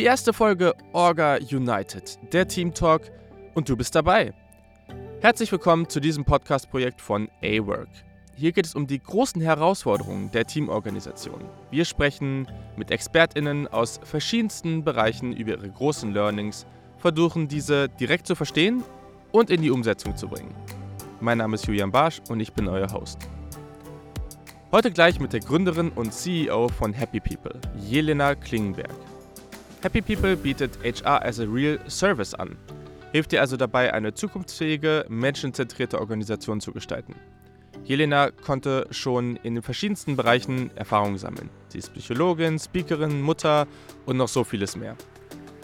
Die erste Folge Orga United, der Team Talk und du bist dabei. Herzlich willkommen zu diesem Podcast-Projekt von A-Work. Hier geht es um die großen Herausforderungen der Teamorganisation. Wir sprechen mit ExpertInnen aus verschiedensten Bereichen über ihre großen Learnings, versuchen diese direkt zu verstehen und in die Umsetzung zu bringen. Mein Name ist Julian Barsch und ich bin euer Host. Heute gleich mit der Gründerin und CEO von Happy People, Jelena Klingenberg. Happy People bietet HR as a Real Service an, hilft dir also dabei, eine zukunftsfähige, menschenzentrierte Organisation zu gestalten. Jelena konnte schon in den verschiedensten Bereichen Erfahrungen sammeln. Sie ist Psychologin, Speakerin, Mutter und noch so vieles mehr.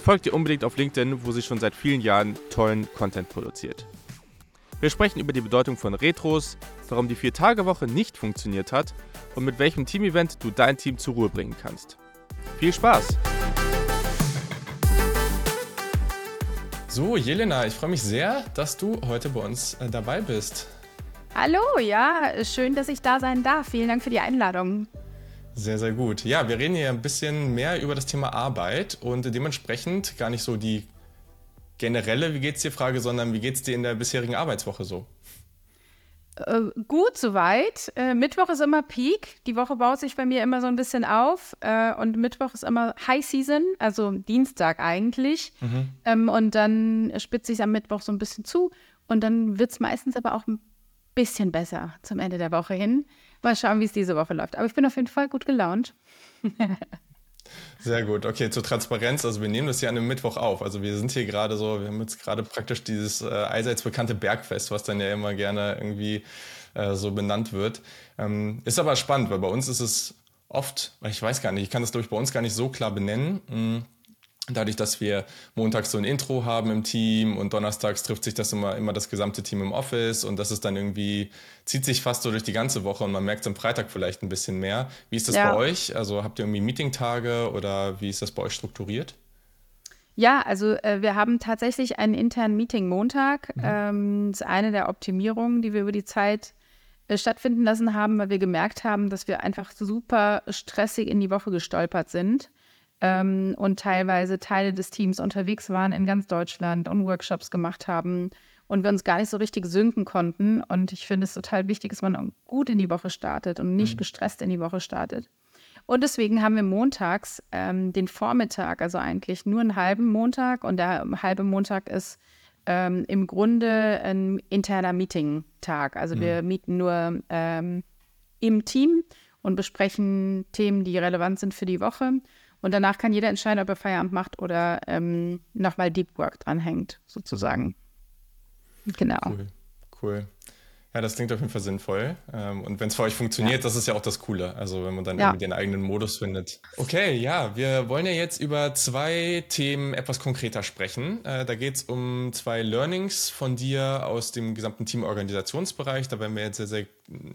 Folgt ihr unbedingt auf LinkedIn, wo sie schon seit vielen Jahren tollen Content produziert. Wir sprechen über die Bedeutung von Retros, warum die Vier-Tage-Woche nicht funktioniert hat und mit welchem Teamevent du dein Team zur Ruhe bringen kannst. Viel Spaß! So, Jelena, ich freue mich sehr, dass du heute bei uns äh, dabei bist. Hallo, ja, schön, dass ich da sein darf. Vielen Dank für die Einladung. Sehr, sehr gut. Ja, wir reden hier ein bisschen mehr über das Thema Arbeit und dementsprechend gar nicht so die generelle Wie geht's dir Frage, sondern wie geht's dir in der bisherigen Arbeitswoche so? Äh, gut soweit. Äh, Mittwoch ist immer Peak. Die Woche baut sich bei mir immer so ein bisschen auf. Äh, und Mittwoch ist immer High Season, also Dienstag eigentlich. Mhm. Ähm, und dann spitze ich am Mittwoch so ein bisschen zu. Und dann wird es meistens aber auch ein bisschen besser zum Ende der Woche hin. Mal schauen, wie es diese Woche läuft. Aber ich bin auf jeden Fall gut gelaunt. Sehr gut. Okay, zur Transparenz. Also wir nehmen das hier an einem Mittwoch auf. Also wir sind hier gerade so, wir haben jetzt gerade praktisch dieses äh, allseits bekannte Bergfest, was dann ja immer gerne irgendwie äh, so benannt wird. Ähm, ist aber spannend, weil bei uns ist es oft, ich weiß gar nicht, ich kann das glaube ich bei uns gar nicht so klar benennen. Mh, Dadurch, dass wir montags so ein Intro haben im Team und donnerstags trifft sich das immer, immer das gesamte Team im Office und das ist dann irgendwie, zieht sich fast so durch die ganze Woche und man merkt es am Freitag vielleicht ein bisschen mehr. Wie ist das ja. bei euch? Also habt ihr irgendwie Meetingtage oder wie ist das bei euch strukturiert? Ja, also äh, wir haben tatsächlich einen internen Meeting Montag. Mhm. Ähm, das ist eine der Optimierungen, die wir über die Zeit äh, stattfinden lassen haben, weil wir gemerkt haben, dass wir einfach super stressig in die Woche gestolpert sind ähm, und teilweise Teile des Teams unterwegs waren in ganz Deutschland und Workshops gemacht haben und wir uns gar nicht so richtig synken konnten. Und ich finde es total wichtig, dass man gut in die Woche startet und nicht mhm. gestresst in die Woche startet. Und deswegen haben wir montags ähm, den Vormittag, also eigentlich nur einen halben Montag. Und der halbe Montag ist ähm, im Grunde ein interner Meeting-Tag. Also mhm. wir mieten nur ähm, im Team und besprechen Themen, die relevant sind für die Woche. Und danach kann jeder entscheiden, ob er Feierabend macht oder ähm, nochmal Deep Work dranhängt, sozusagen. Genau. Cool, cool. Ja, das klingt auf jeden Fall sinnvoll. Ähm, und wenn es für euch funktioniert, ja. das ist ja auch das Coole. Also wenn man dann ja. irgendwie den eigenen Modus findet. Okay, ja, wir wollen ja jetzt über zwei Themen etwas konkreter sprechen. Äh, da geht es um zwei Learnings von dir aus dem gesamten Teamorganisationsbereich. Da werden wir jetzt sehr, sehr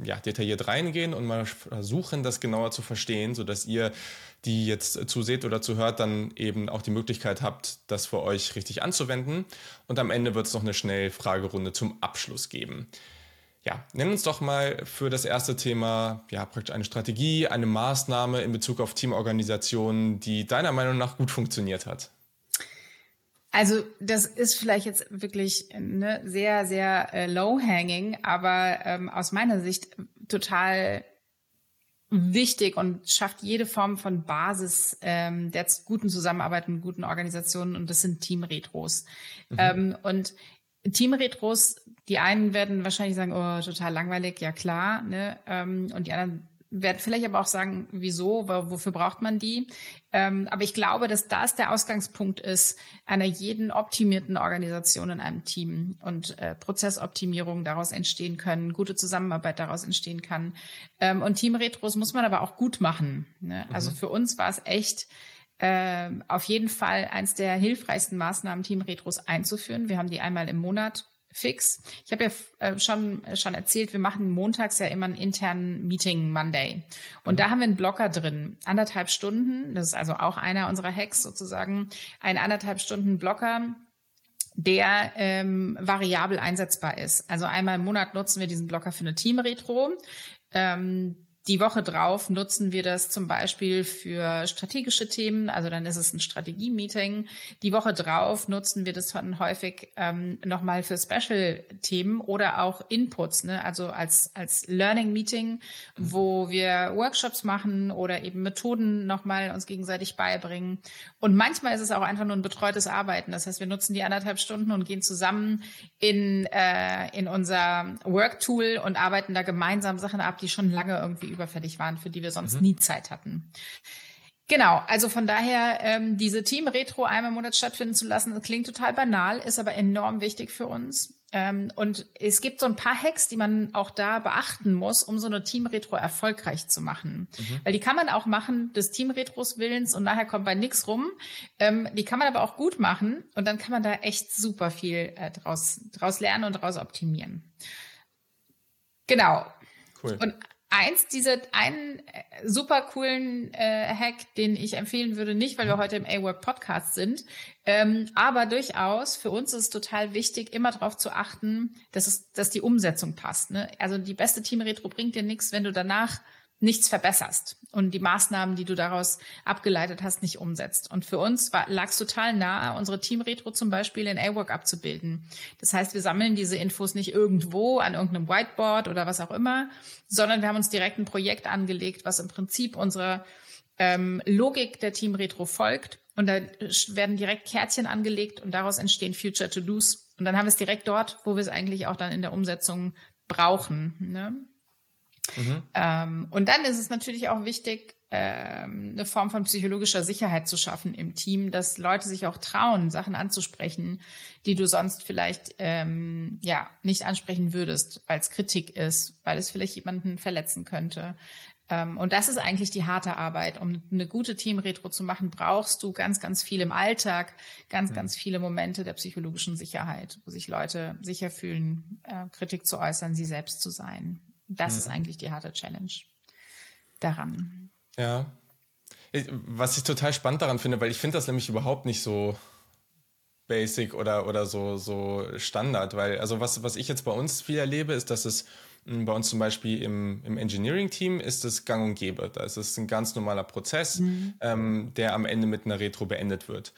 ja, detailliert reingehen und mal versuchen, das genauer zu verstehen, sodass ihr die jetzt zuseht oder zuhört, dann eben auch die Möglichkeit habt, das für euch richtig anzuwenden. Und am Ende wird es noch eine Schnellfragerunde zum Abschluss geben. Ja, nenn uns doch mal für das erste Thema ja praktisch eine Strategie, eine Maßnahme in Bezug auf Teamorganisationen, die deiner Meinung nach gut funktioniert hat. Also das ist vielleicht jetzt wirklich ne, sehr, sehr äh, low-hanging, aber ähm, aus meiner Sicht total wichtig und schafft jede Form von Basis ähm, der guten Zusammenarbeit mit guten Organisationen und das sind Teamretros. Mhm. Ähm, und Teamretros, die einen werden wahrscheinlich sagen, oh, total langweilig, ja klar, ne? Ähm, und die anderen werden vielleicht aber auch sagen, wieso, wofür braucht man die? Ähm, aber ich glaube, dass das der Ausgangspunkt ist einer jeden optimierten Organisation in einem Team und äh, Prozessoptimierung daraus entstehen können, gute Zusammenarbeit daraus entstehen kann. Ähm, und Teamretros muss man aber auch gut machen. Ne? Also mhm. für uns war es echt äh, auf jeden Fall eins der hilfreichsten Maßnahmen, Teamretros einzuführen. Wir haben die einmal im Monat fix. Ich habe ja äh, schon, schon erzählt, wir machen montags ja immer einen internen Meeting Monday. Und mhm. da haben wir einen Blocker drin. Anderthalb Stunden, das ist also auch einer unserer Hacks sozusagen, ein anderthalb Stunden Blocker, der ähm, variabel einsetzbar ist. Also einmal im Monat nutzen wir diesen Blocker für eine Team-Retro. Ähm, die Woche drauf nutzen wir das zum Beispiel für strategische Themen, also dann ist es ein Strategie-Meeting. Die Woche drauf nutzen wir das dann häufig ähm, nochmal für Special-Themen oder auch Inputs, ne? also als, als Learning-Meeting, wo wir Workshops machen oder eben Methoden nochmal uns gegenseitig beibringen. Und manchmal ist es auch einfach nur ein betreutes Arbeiten. Das heißt, wir nutzen die anderthalb Stunden und gehen zusammen in, äh, in unser Work-Tool und arbeiten da gemeinsam Sachen ab, die schon lange irgendwie überfällig waren, für die wir sonst mhm. nie Zeit hatten. Genau, also von daher ähm, diese Team-Retro einmal im Monat stattfinden zu lassen, klingt total banal, ist aber enorm wichtig für uns. Ähm, und es gibt so ein paar Hacks, die man auch da beachten muss, um so eine Team-Retro erfolgreich zu machen. Mhm. Weil die kann man auch machen des Team-Retros Willens und nachher kommt bei nichts rum. Ähm, die kann man aber auch gut machen und dann kann man da echt super viel äh, draus, draus lernen und draus optimieren. Genau. Cool. Und eins, diese einen äh, super coolen äh, Hack, den ich empfehlen würde, nicht, weil wir heute im A-Work Podcast sind, ähm, aber durchaus für uns ist es total wichtig, immer darauf zu achten, dass es, dass die Umsetzung passt. Ne? Also die beste Team-Retro bringt dir nichts, wenn du danach nichts verbesserst und die Maßnahmen, die du daraus abgeleitet hast, nicht umsetzt. Und für uns lag es total nahe, unsere Team-Retro zum Beispiel in A-Work abzubilden. Das heißt, wir sammeln diese Infos nicht irgendwo an irgendeinem Whiteboard oder was auch immer, sondern wir haben uns direkt ein Projekt angelegt, was im Prinzip unserer ähm, Logik der Team-Retro folgt. Und da werden direkt Kärtchen angelegt und daraus entstehen Future To-Dos. Und dann haben wir es direkt dort, wo wir es eigentlich auch dann in der Umsetzung brauchen. Ne? Mhm. Ähm, und dann ist es natürlich auch wichtig, ähm, eine Form von psychologischer Sicherheit zu schaffen im Team, dass Leute sich auch trauen, Sachen anzusprechen, die du sonst vielleicht ähm, ja nicht ansprechen würdest, weil es Kritik ist, weil es vielleicht jemanden verletzen könnte. Ähm, und das ist eigentlich die harte Arbeit. Um eine gute Team-Retro zu machen, brauchst du ganz, ganz viel im Alltag, ganz, mhm. ganz viele Momente der psychologischen Sicherheit, wo sich Leute sicher fühlen, äh, Kritik zu äußern, sie selbst zu sein. Das mhm. ist eigentlich die harte Challenge daran. Ja. Was ich total spannend daran finde, weil ich finde das nämlich überhaupt nicht so basic oder, oder so, so Standard, weil, also was, was ich jetzt bei uns viel erlebe, ist, dass es hm, bei uns zum Beispiel im, im Engineering-Team ist es gang und gäbe. Da ist es ein ganz normaler Prozess, mhm. ähm, der am Ende mit einer Retro beendet wird.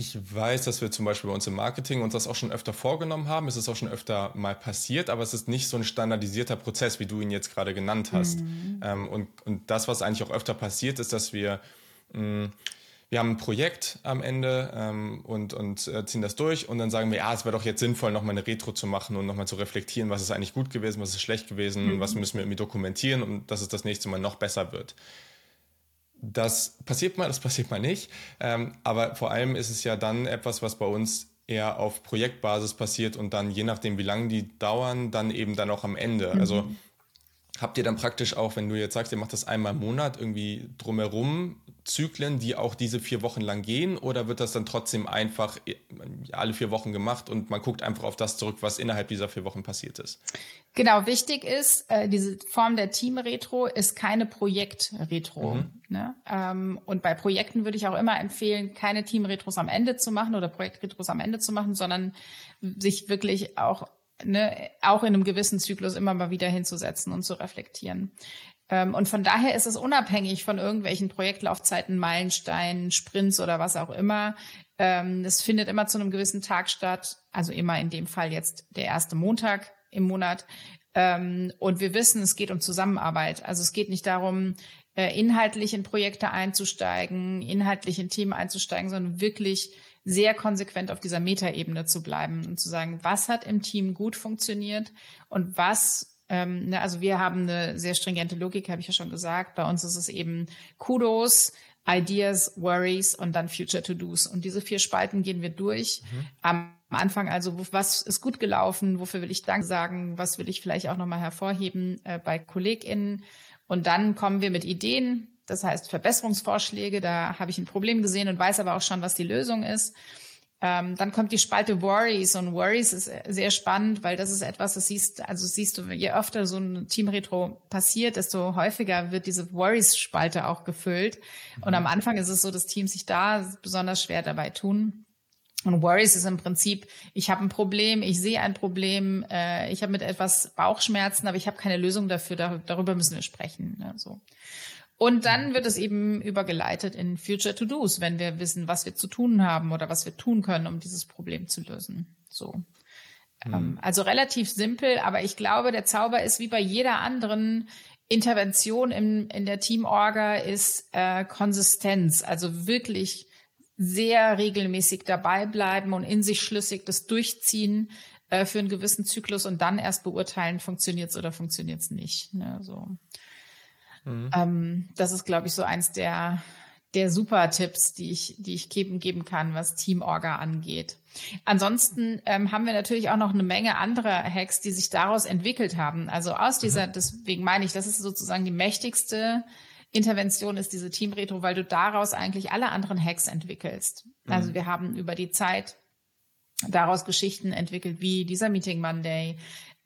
Ich weiß, dass wir zum Beispiel bei uns im Marketing uns das auch schon öfter vorgenommen haben. Es ist auch schon öfter mal passiert, aber es ist nicht so ein standardisierter Prozess, wie du ihn jetzt gerade genannt hast. Mhm. Ähm, und, und das, was eigentlich auch öfter passiert, ist, dass wir, mh, hm, wir haben ein Projekt am Ende ähm, und, und äh, ziehen das durch und dann sagen wir, ja, es wäre doch jetzt sinnvoll, nochmal eine Retro zu machen und nochmal zu reflektieren, was ist eigentlich gut gewesen, was ist schlecht gewesen, mhm. was müssen wir irgendwie dokumentieren, um dass es das nächste Mal noch besser wird. Das passiert mal, das passiert mal nicht. Ähm, aber vor allem ist es ja dann etwas, was bei uns eher auf Projektbasis passiert und dann je nachdem, wie lange die dauern, dann eben dann auch am Ende. Mhm. Also habt ihr dann praktisch auch, wenn du jetzt sagst, ihr macht das einmal im Monat, irgendwie drumherum Zyklen, die auch diese vier Wochen lang gehen? Oder wird das dann trotzdem einfach äh, alle vier Wochen gemacht und man guckt einfach auf das zurück, was innerhalb dieser vier Wochen passiert ist? Genau, wichtig ist, äh, diese Form der Team-Retro ist keine Projekt-Retro. Mhm. Ne? Ähm, und bei Projekten würde ich auch immer empfehlen, keine Team-Retros am Ende zu machen oder Projekt-Retros am Ende zu machen, sondern sich wirklich auch ne, auch in einem gewissen Zyklus immer mal wieder hinzusetzen und zu reflektieren. Ähm, und von daher ist es unabhängig von irgendwelchen Projektlaufzeiten, Meilensteinen, Sprints oder was auch immer. Ähm, das findet immer zu einem gewissen Tag statt. Also immer in dem Fall jetzt der erste Montag im Monat. Ähm, und wir wissen, es geht um Zusammenarbeit. Also es geht nicht darum, äh, inhaltlich in Projekte einzusteigen, inhaltlich in Themen einzusteigen, sondern wirklich sehr konsequent auf dieser Metaebene zu bleiben und zu sagen, was hat im Team gut funktioniert und was ähm, ne, also wir haben eine sehr stringente Logik, habe ich ja schon gesagt. Bei uns ist es eben Kudos, Ideas, Worries und dann Future To-Dos. Und diese vier Spalten gehen wir durch. Mhm. Am Anfang also, was ist gut gelaufen, wofür will ich Dank sagen, was will ich vielleicht auch nochmal hervorheben äh, bei KollegInnen. Und dann kommen wir mit Ideen, das heißt Verbesserungsvorschläge. Da habe ich ein Problem gesehen und weiß aber auch schon, was die Lösung ist. Ähm, dann kommt die Spalte Worries und Worries ist sehr spannend, weil das ist etwas, das siehst, also siehst du, je öfter so ein Team-Retro passiert, desto häufiger wird diese Worries-Spalte auch gefüllt. Und am Anfang ist es so, dass Teams sich da besonders schwer dabei tun. Und Worries ist im Prinzip, ich habe ein Problem, ich sehe ein Problem, äh, ich habe mit etwas Bauchschmerzen, aber ich habe keine Lösung dafür, da, darüber müssen wir sprechen. Ne, so. Und dann wird es eben übergeleitet in Future To-Dos, wenn wir wissen, was wir zu tun haben oder was wir tun können, um dieses Problem zu lösen. So. Mhm. Also relativ simpel, aber ich glaube, der Zauber ist wie bei jeder anderen Intervention in, in der Teamorga ist äh, Konsistenz, also wirklich sehr regelmäßig dabei bleiben und in sich schlüssig das durchziehen äh, für einen gewissen Zyklus und dann erst beurteilen, funktioniert es oder funktioniert es nicht. Ne, so. Mhm. Ähm, das ist, glaube ich, so eins der, der super Tipps, die ich, die ich geben, geben kann, was Teamorga angeht. Ansonsten ähm, haben wir natürlich auch noch eine Menge anderer Hacks, die sich daraus entwickelt haben. Also aus mhm. dieser, mhm. deswegen meine ich, das ist sozusagen die mächtigste Intervention ist diese Team-Retro, weil du daraus eigentlich alle anderen Hacks entwickelst. Mhm. Also wir haben über die Zeit daraus Geschichten entwickelt, wie dieser Meeting Monday,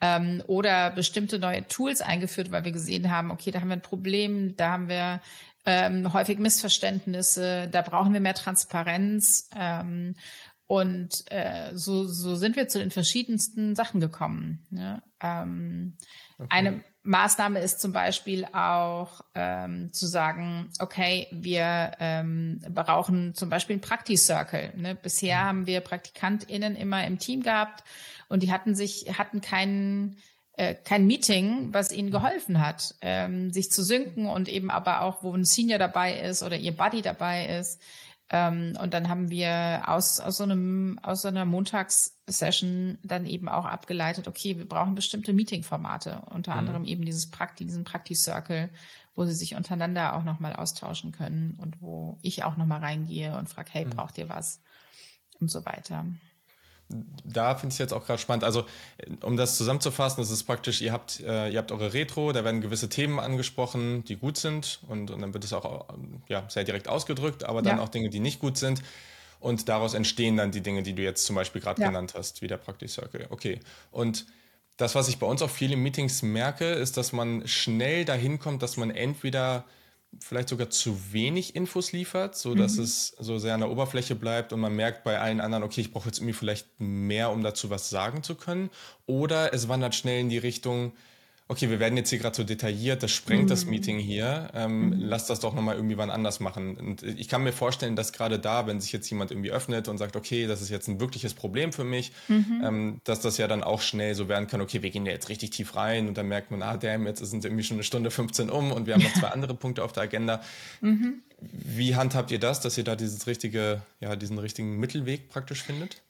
ähm, oder bestimmte neue Tools eingeführt, weil wir gesehen haben, okay, da haben wir ein Problem, da haben wir ähm, häufig Missverständnisse, da brauchen wir mehr Transparenz. Ähm, und äh, so, so sind wir zu den verschiedensten Sachen gekommen. Ne? Ähm, okay. Eine Maßnahme ist zum Beispiel auch ähm, zu sagen, okay, wir ähm, brauchen zum Beispiel einen Prakti-Circle. Ne? Bisher mhm. haben wir PraktikantInnen immer im Team gehabt und die hatten sich, hatten keinen äh, kein Meeting, was ihnen geholfen hat, ähm, sich zu synken und eben aber auch, wo ein Senior dabei ist oder ihr Buddy dabei ist. Ähm, und dann haben wir aus, aus so einem, aus so einer Montagssession dann eben auch abgeleitet, okay, wir brauchen bestimmte Meeting-Formate, unter mhm. anderem eben dieses Prakti, diesen Prakti-Circle, wo sie sich untereinander auch nochmal austauschen können und wo ich auch nochmal reingehe und frage, hey, mhm. braucht ihr was? Und so weiter da finde ich jetzt auch gerade spannend. Also, um das zusammenzufassen, das ist praktisch, ihr habt, äh, ihr habt eure Retro, da werden gewisse Themen angesprochen, die gut sind und, und dann wird es auch ja, sehr direkt ausgedrückt, aber dann ja. auch Dinge, die nicht gut sind. Und daraus entstehen dann die Dinge, die du jetzt zum Beispiel gerade ja. genannt hast, wie der Practice Circle. Okay. Und das, was ich bei uns auch viel in Meetings merke, ist, dass man schnell dahin kommt, dass man entweder vielleicht sogar zu wenig Infos liefert, so dass mhm. es so sehr an der Oberfläche bleibt und man merkt bei allen anderen, okay, ich brauche jetzt irgendwie vielleicht mehr, um dazu was sagen zu können. Oder es wandert schnell in die Richtung, okay, wir werden jetzt hier gerade so detailliert, das sprengt mhm. das Meeting hier, ähm, mhm. lass das doch nochmal irgendwie wann anders machen. Und ich kann mir vorstellen, dass gerade da, wenn sich jetzt jemand irgendwie öffnet und sagt, okay, das ist jetzt ein wirkliches Problem für mich, mhm. ähm, dass das ja dann auch schnell so werden kann, okay, wir gehen ja jetzt richtig tief rein und dann merkt man, ah, damn, jetzt sind irgendwie schon eine Stunde 15 um und wir haben noch zwei andere Punkte auf der Agenda. Mhm. Wie handhabt ihr das, dass ihr da dieses richtige, ja, diesen richtigen Mittelweg praktisch findet?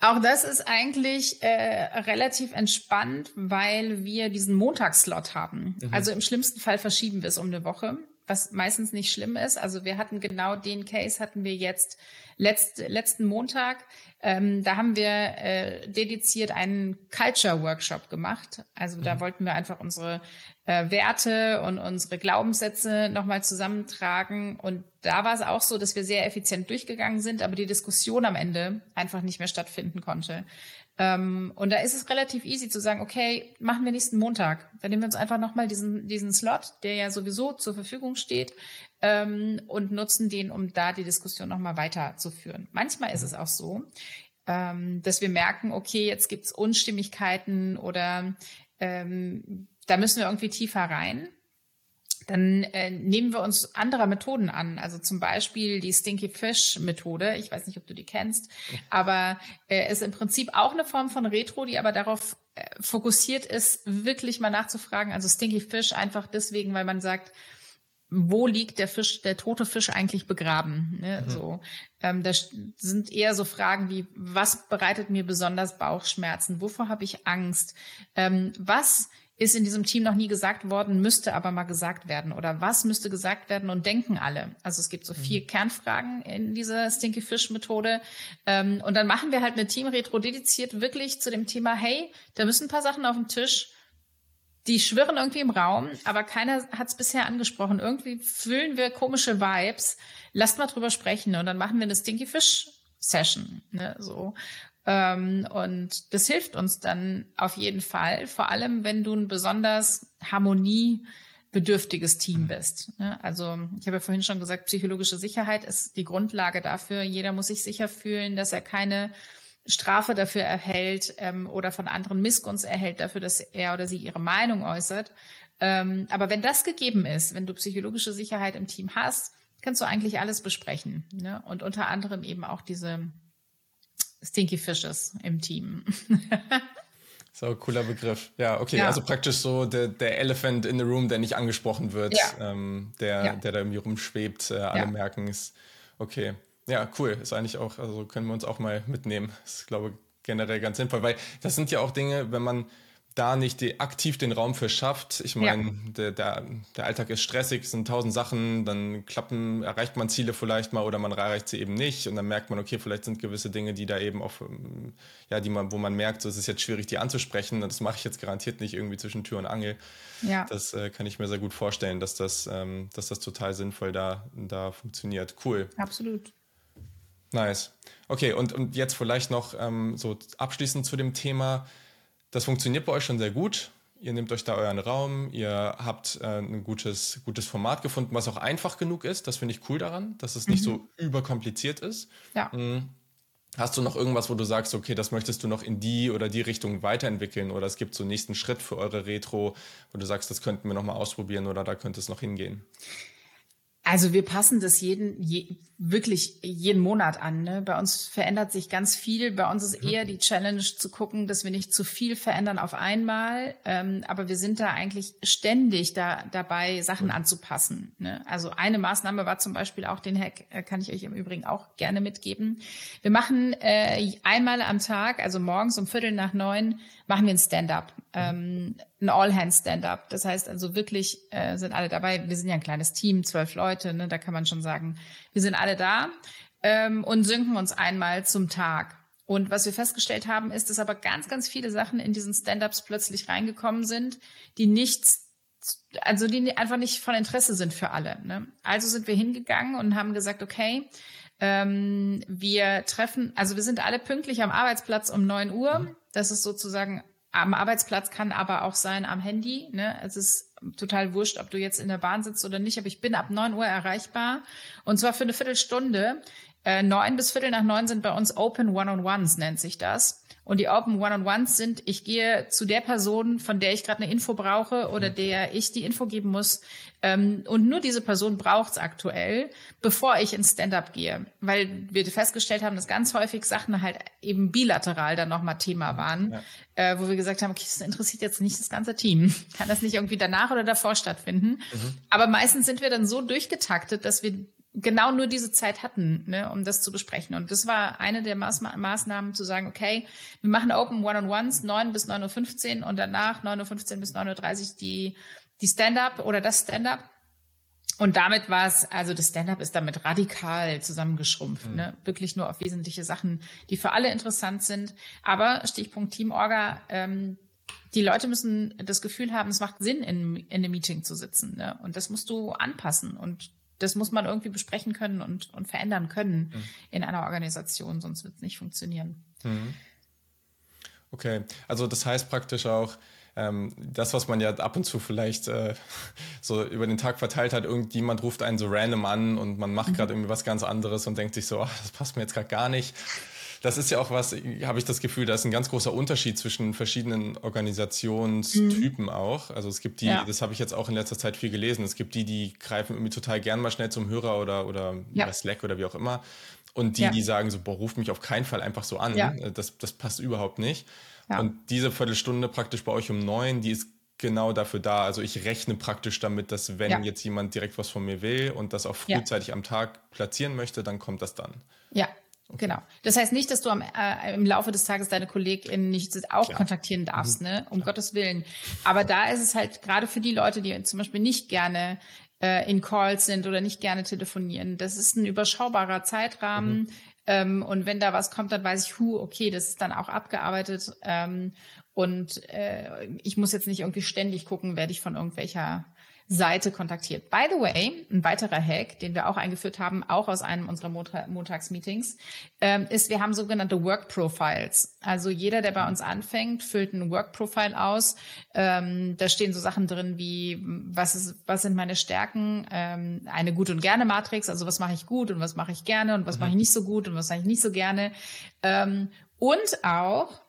Auch das ist eigentlich äh, relativ entspannt, weil wir diesen Montagsslot haben. Mhm. Also im schlimmsten Fall verschieben wir es um eine Woche, was meistens nicht schlimm ist. Also wir hatten genau den Case hatten wir jetzt letzt, letzten Montag. Ähm, da haben wir äh, dediziert einen Culture Workshop gemacht. Also mhm. da wollten wir einfach unsere äh, Werte und unsere Glaubenssätze nochmal zusammentragen. Und da war es auch so, dass wir sehr effizient durchgegangen sind, aber die Diskussion am Ende einfach nicht mehr stattfinden konnte. Ähm, und da ist es relativ easy zu sagen, okay, machen wir nächsten Montag. Dann nehmen wir uns einfach nochmal diesen, diesen Slot, der ja sowieso zur Verfügung steht, ähm, und nutzen den, um da die Diskussion nochmal weiterzuführen. Manchmal ist es auch so, ähm, dass wir merken, okay, jetzt gibt's Unstimmigkeiten oder ähm, da müssen wir irgendwie tiefer rein. Dann äh, nehmen wir uns anderer Methoden an. Also zum Beispiel die Stinky Fish Methode. Ich weiß nicht, ob du die kennst, aber äh, ist im Prinzip auch eine Form von Retro, die aber darauf äh, fokussiert ist, wirklich mal nachzufragen. Also Stinky Fish einfach deswegen, weil man sagt, wo liegt der Fisch, der tote Fisch eigentlich begraben? Ne? Mhm. So, ähm, da sind eher so Fragen wie: Was bereitet mir besonders Bauchschmerzen? Wovor habe ich Angst? Ähm, was ist in diesem Team noch nie gesagt worden, müsste aber mal gesagt werden oder was müsste gesagt werden und denken alle. Also es gibt so vier mhm. Kernfragen in dieser Stinky Fish Methode ähm, und dann machen wir halt eine Team-Retro dediziert wirklich zu dem Thema, hey, da müssen ein paar Sachen auf dem Tisch, die schwirren irgendwie im Raum, aber keiner hat es bisher angesprochen. Irgendwie fühlen wir komische Vibes. Lasst mal drüber sprechen und dann machen wir eine Stinky Fish Session. Ne, so. Ähm, und das hilft uns dann auf jeden Fall, vor allem wenn du ein besonders Harmonie bedürftiges Team bist. Ne? Also ich habe ja vorhin schon gesagt, psychologische Sicherheit ist die Grundlage dafür. Jeder muss sich sicher fühlen, dass er keine Strafe dafür erhält ähm, oder von anderen Missgunst erhält dafür, dass er oder sie ihre Meinung äußert. Ähm, aber wenn das gegeben ist, wenn du psychologische Sicherheit im Team hast, kannst du eigentlich alles besprechen. Ne? Und unter anderem eben auch diese Stinky Fishes im Team. So, cooler Begriff. Ja, okay, ja. also praktisch so der, der Elephant in the Room, der nicht angesprochen wird, ja. ähm, der, ja. der da irgendwie rumschwebt, äh, alle merken es. Okay, ja, cool. Ist eigentlich auch, also können wir uns auch mal mitnehmen. Das ist, glaube ich, generell ganz sinnvoll, weil das sind ja auch Dinge, wenn man da nicht die, aktiv den Raum für schafft. Ich meine, ja. der, der, der Alltag ist stressig, es sind tausend Sachen, dann klappen, erreicht man Ziele vielleicht mal oder man erreicht sie eben nicht und dann merkt man, okay, vielleicht sind gewisse Dinge, die da eben auf, ja, die man, wo man merkt, so es ist jetzt schwierig, die anzusprechen und das mache ich jetzt garantiert nicht irgendwie zwischen Tür und Angel. Ja. Das äh, kann ich mir sehr gut vorstellen, dass das, ähm, dass das total sinnvoll da, da funktioniert. Cool. Absolut. Nice. Okay, und, und jetzt vielleicht noch ähm, so abschließend zu dem Thema, das funktioniert bei euch schon sehr gut. Ihr nehmt euch da euren Raum, ihr habt äh, ein gutes, gutes Format gefunden, was auch einfach genug ist. Das finde ich cool daran, dass es nicht mhm. so überkompliziert ist. Ja. Mhm. Hast du noch irgendwas, wo du sagst, okay, das möchtest du noch in die oder die Richtung weiterentwickeln oder es gibt so einen nächsten Schritt für eure Retro, wo du sagst, das könnten wir noch mal ausprobieren oder da könnte es noch hingehen? Also wir passen das jeden, je, wirklich jeden Monat an. Ne? Bei uns verändert sich ganz viel. Bei uns ist mhm. eher die Challenge zu gucken, dass wir nicht zu viel verändern auf einmal. Ähm, aber wir sind da eigentlich ständig da, dabei, Sachen mhm. anzupassen. Ne? Also eine Maßnahme war zum Beispiel auch, den Hack äh, kann ich euch im Übrigen auch gerne mitgeben. Wir machen äh, einmal am Tag, also morgens um Viertel nach neun, machen wir ein Stand-up, ähm, ein All-Hands-Stand-up. Das heißt also wirklich äh, sind alle dabei. Wir sind ja ein kleines Team, zwölf Leute, ne? da kann man schon sagen, wir sind alle da ähm, und synken uns einmal zum Tag. Und was wir festgestellt haben, ist, dass aber ganz, ganz viele Sachen in diesen Stand-ups plötzlich reingekommen sind, die nichts also die einfach nicht von Interesse sind für alle. Ne? Also sind wir hingegangen und haben gesagt, okay, ähm, wir treffen, also wir sind alle pünktlich am Arbeitsplatz um neun Uhr. Das ist sozusagen am Arbeitsplatz, kann aber auch sein am Handy. Ne? Es ist total wurscht, ob du jetzt in der Bahn sitzt oder nicht, aber ich bin ab neun Uhr erreichbar und zwar für eine Viertelstunde. Äh, neun bis Viertel nach neun sind bei uns Open One-on-Ones, nennt sich das. Und die Open One-on-Ones sind, ich gehe zu der Person, von der ich gerade eine Info brauche oder mhm. der ich die Info geben muss. Ähm, und nur diese Person braucht's aktuell, bevor ich ins Stand-up gehe. Weil wir festgestellt haben, dass ganz häufig Sachen halt eben bilateral dann nochmal Thema waren, ja. äh, wo wir gesagt haben, okay, das interessiert jetzt nicht das ganze Team. Kann das nicht irgendwie danach oder davor stattfinden? Mhm. Aber meistens sind wir dann so durchgetaktet, dass wir genau nur diese Zeit hatten, ne, um das zu besprechen. Und das war eine der Maß Maßnahmen zu sagen, okay, wir machen Open One-on-Ones 9 bis 9.15 Uhr und danach 9.15 Uhr bis 9.30 Uhr die, die Stand-up oder das Stand-up. Und damit war es, also das Stand-up ist damit radikal zusammengeschrumpft, mhm. ne? wirklich nur auf wesentliche Sachen, die für alle interessant sind. Aber Stichpunkt Teamorga, ähm, die Leute müssen das Gefühl haben, es macht Sinn, in, in einem Meeting zu sitzen. Ne? Und das musst du anpassen. Und das muss man irgendwie besprechen können und, und verändern können mhm. in einer Organisation, sonst wird es nicht funktionieren. Mhm. Okay, also das heißt praktisch auch, ähm, das, was man ja ab und zu vielleicht äh, so über den Tag verteilt hat, irgendjemand ruft einen so random an und man macht mhm. gerade irgendwie was ganz anderes und denkt sich so, ach, das passt mir jetzt gerade gar nicht das ist ja auch was, habe ich das Gefühl, da ist ein ganz großer Unterschied zwischen verschiedenen Organisationstypen mhm. auch. Also es gibt die, ja. das habe ich jetzt auch in letzter Zeit viel gelesen, es gibt die, die greifen irgendwie total gern mal schnell zum Hörer oder, oder ja. bei Slack oder wie auch immer. Und die, ja. die sagen so, boah, ruft mich auf keinen Fall einfach so an. Das, das passt überhaupt nicht. Und diese Viertelstunde praktisch bei euch um neun, die ist genau dafür da. Also ich rechne praktisch damit, dass wenn ja. jetzt jemand direkt was von mir will und das auch frühzeitig ja. am Tag platzieren möchte, dann kommt das dann. Ja, Okay. Genau. Das heißt nicht, dass du am, äh, im Laufe des Tages deine KollegInnen nicht auch Klar. kontaktieren darfst, mhm. ne? Um Klar. Gottes Willen. Aber da ist es halt gerade für die Leute, die zum Beispiel nicht gerne äh, in Calls sind oder nicht gerne telefonieren, das ist ein überschaubarer Zeitrahmen. Mhm. Ähm, und wenn da was kommt, dann weiß ich, hu, okay, das ist dann auch abgearbeitet. Ähm, und äh, ich muss jetzt nicht irgendwie ständig gucken, werde ich von irgendwelcher Seite kontaktiert. By the way, ein weiterer Hack, den wir auch eingeführt haben, auch aus einem unserer Montagsmeetings, ähm, ist, wir haben sogenannte Work Profiles. Also jeder, der bei uns anfängt, füllt ein Work Profile aus. Ähm, da stehen so Sachen drin wie, was, ist, was sind meine Stärken, ähm, eine Gut- und Gerne-Matrix, also was mache ich gut und was mache ich gerne und was mhm. mache ich nicht so gut und was mache ich nicht so gerne. Und auch,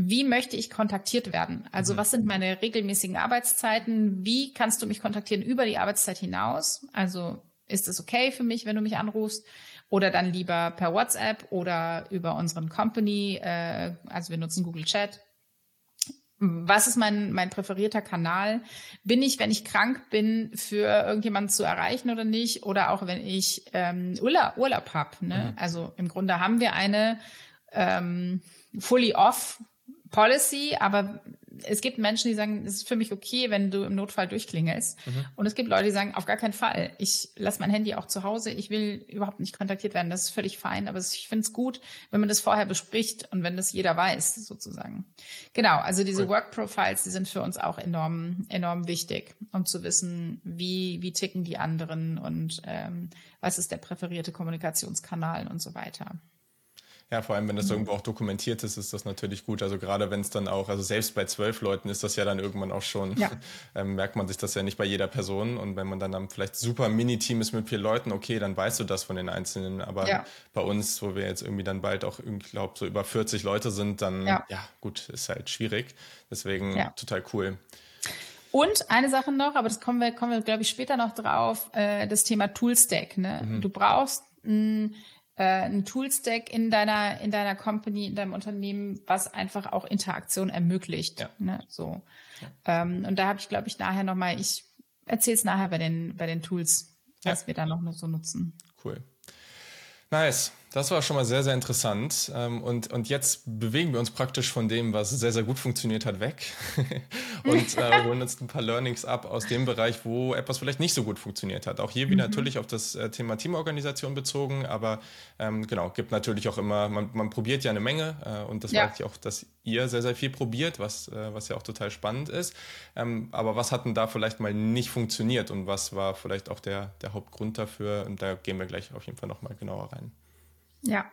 wie möchte ich kontaktiert werden? Also mhm. was sind meine regelmäßigen Arbeitszeiten? Wie kannst du mich kontaktieren über die Arbeitszeit hinaus? Also ist es okay für mich, wenn du mich anrufst? Oder dann lieber per WhatsApp oder über unseren Company, äh, also wir nutzen Google Chat. Was ist mein, mein präferierter Kanal? Bin ich, wenn ich krank bin, für irgendjemanden zu erreichen oder nicht? Oder auch wenn ich ähm, Urlaub, Urlaub habe. Ne? Mhm. Also im Grunde haben wir eine ähm, fully off Policy, aber es gibt Menschen, die sagen, es ist für mich okay, wenn du im Notfall durchklingelst. Mhm. Und es gibt Leute, die sagen, auf gar keinen Fall. Ich lasse mein Handy auch zu Hause. Ich will überhaupt nicht kontaktiert werden. Das ist völlig fein. Aber ich finde es gut, wenn man das vorher bespricht und wenn das jeder weiß, sozusagen. Genau. Also diese cool. Work Profiles, die sind für uns auch enorm, enorm wichtig, um zu wissen, wie, wie ticken die anderen und ähm, was ist der präferierte Kommunikationskanal und so weiter. Ja, vor allem, wenn das mhm. irgendwo auch dokumentiert ist, ist das natürlich gut. Also gerade wenn es dann auch, also selbst bei zwölf Leuten ist das ja dann irgendwann auch schon, ja. ähm, merkt man sich das ja nicht bei jeder Person. Und wenn man dann, dann vielleicht super Mini-Team ist mit vier Leuten, okay, dann weißt du das von den Einzelnen. Aber ja. bei uns, wo wir jetzt irgendwie dann bald auch, ich glaube, so über 40 Leute sind, dann, ja, ja gut, ist halt schwierig. Deswegen total cool. Und eine Sache noch, aber das kommen wir, kommen wir, glaube ich, später noch drauf, äh, das Thema Toolstack. Ne? Mhm. Du brauchst ein äh, ein Toolstack in deiner, in deiner Company, in deinem Unternehmen, was einfach auch Interaktion ermöglicht. Ja. Ne? So. Ja. Ähm, und da habe ich, glaube ich, nachher nochmal, ich erzähle es nachher bei den, bei den Tools, was ja. wir da noch so nutzen. Cool. Nice. Das war schon mal sehr, sehr interessant. Ähm, und, und jetzt bewegen wir uns praktisch von dem, was sehr, sehr gut funktioniert hat, weg und äh, holen uns ein paar Learnings ab aus dem Bereich, wo etwas vielleicht nicht so gut funktioniert hat. Auch hier wieder mhm. natürlich auf das äh, Thema Teamorganisation bezogen, aber ähm, genau, gibt natürlich auch immer, man, man probiert ja eine Menge äh, und das ja. weiß ich auch, dass ihr sehr, sehr viel probiert, was, äh, was ja auch total spannend ist. Ähm, aber was hat denn da vielleicht mal nicht funktioniert und was war vielleicht auch der, der Hauptgrund dafür? Und da gehen wir gleich auf jeden Fall nochmal genauer rein. Ja.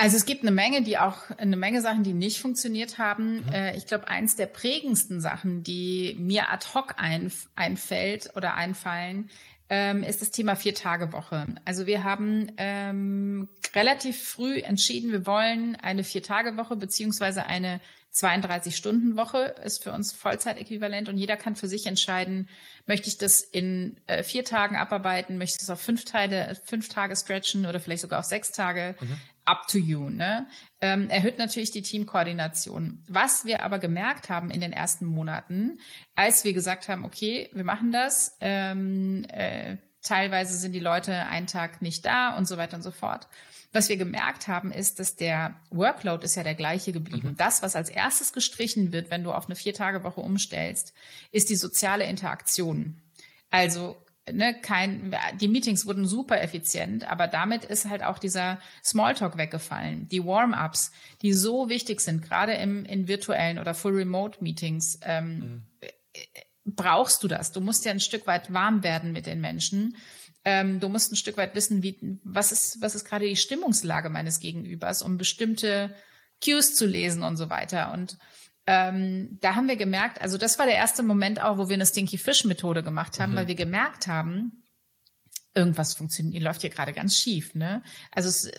Also es gibt eine Menge, die auch eine Menge Sachen, die nicht funktioniert haben. Mhm. Äh, ich glaube, eins der prägendsten Sachen, die mir ad hoc ein, einfällt oder einfallen, ähm, ist das Thema Vier-Tage-Woche. Also wir haben ähm, relativ früh entschieden, wir wollen eine Vier-Tage-Woche beziehungsweise eine 32-Stunden-Woche ist für uns Vollzeitäquivalent und jeder kann für sich entscheiden, möchte ich das in äh, vier Tagen abarbeiten, möchte ich das auf fünf Teile, fünf Tage stretchen oder vielleicht sogar auf sechs Tage. Mhm. Up to you. Ne? Ähm, erhöht natürlich die Teamkoordination. Was wir aber gemerkt haben in den ersten Monaten, als wir gesagt haben, okay, wir machen das, ähm, äh, teilweise sind die Leute einen Tag nicht da und so weiter und so fort was wir gemerkt haben, ist, dass der Workload ist ja der gleiche geblieben. Mhm. Das, was als erstes gestrichen wird, wenn du auf eine Vier-Tage-Woche umstellst, ist die soziale Interaktion. Also Ne, kein, die Meetings wurden super effizient, aber damit ist halt auch dieser Smalltalk weggefallen. Die Warm-ups, die so wichtig sind, gerade im, in virtuellen oder Full-Remote-Meetings, ähm, mhm. brauchst du das. Du musst ja ein Stück weit warm werden mit den Menschen. Ähm, du musst ein Stück weit wissen, wie, was ist, was ist gerade die Stimmungslage meines Gegenübers, um bestimmte Cues zu lesen und so weiter. Und ähm, da haben wir gemerkt, also das war der erste Moment auch, wo wir eine Stinky Fish Methode gemacht haben, mhm. weil wir gemerkt haben, irgendwas funktioniert, läuft hier gerade ganz schief, ne? Also es,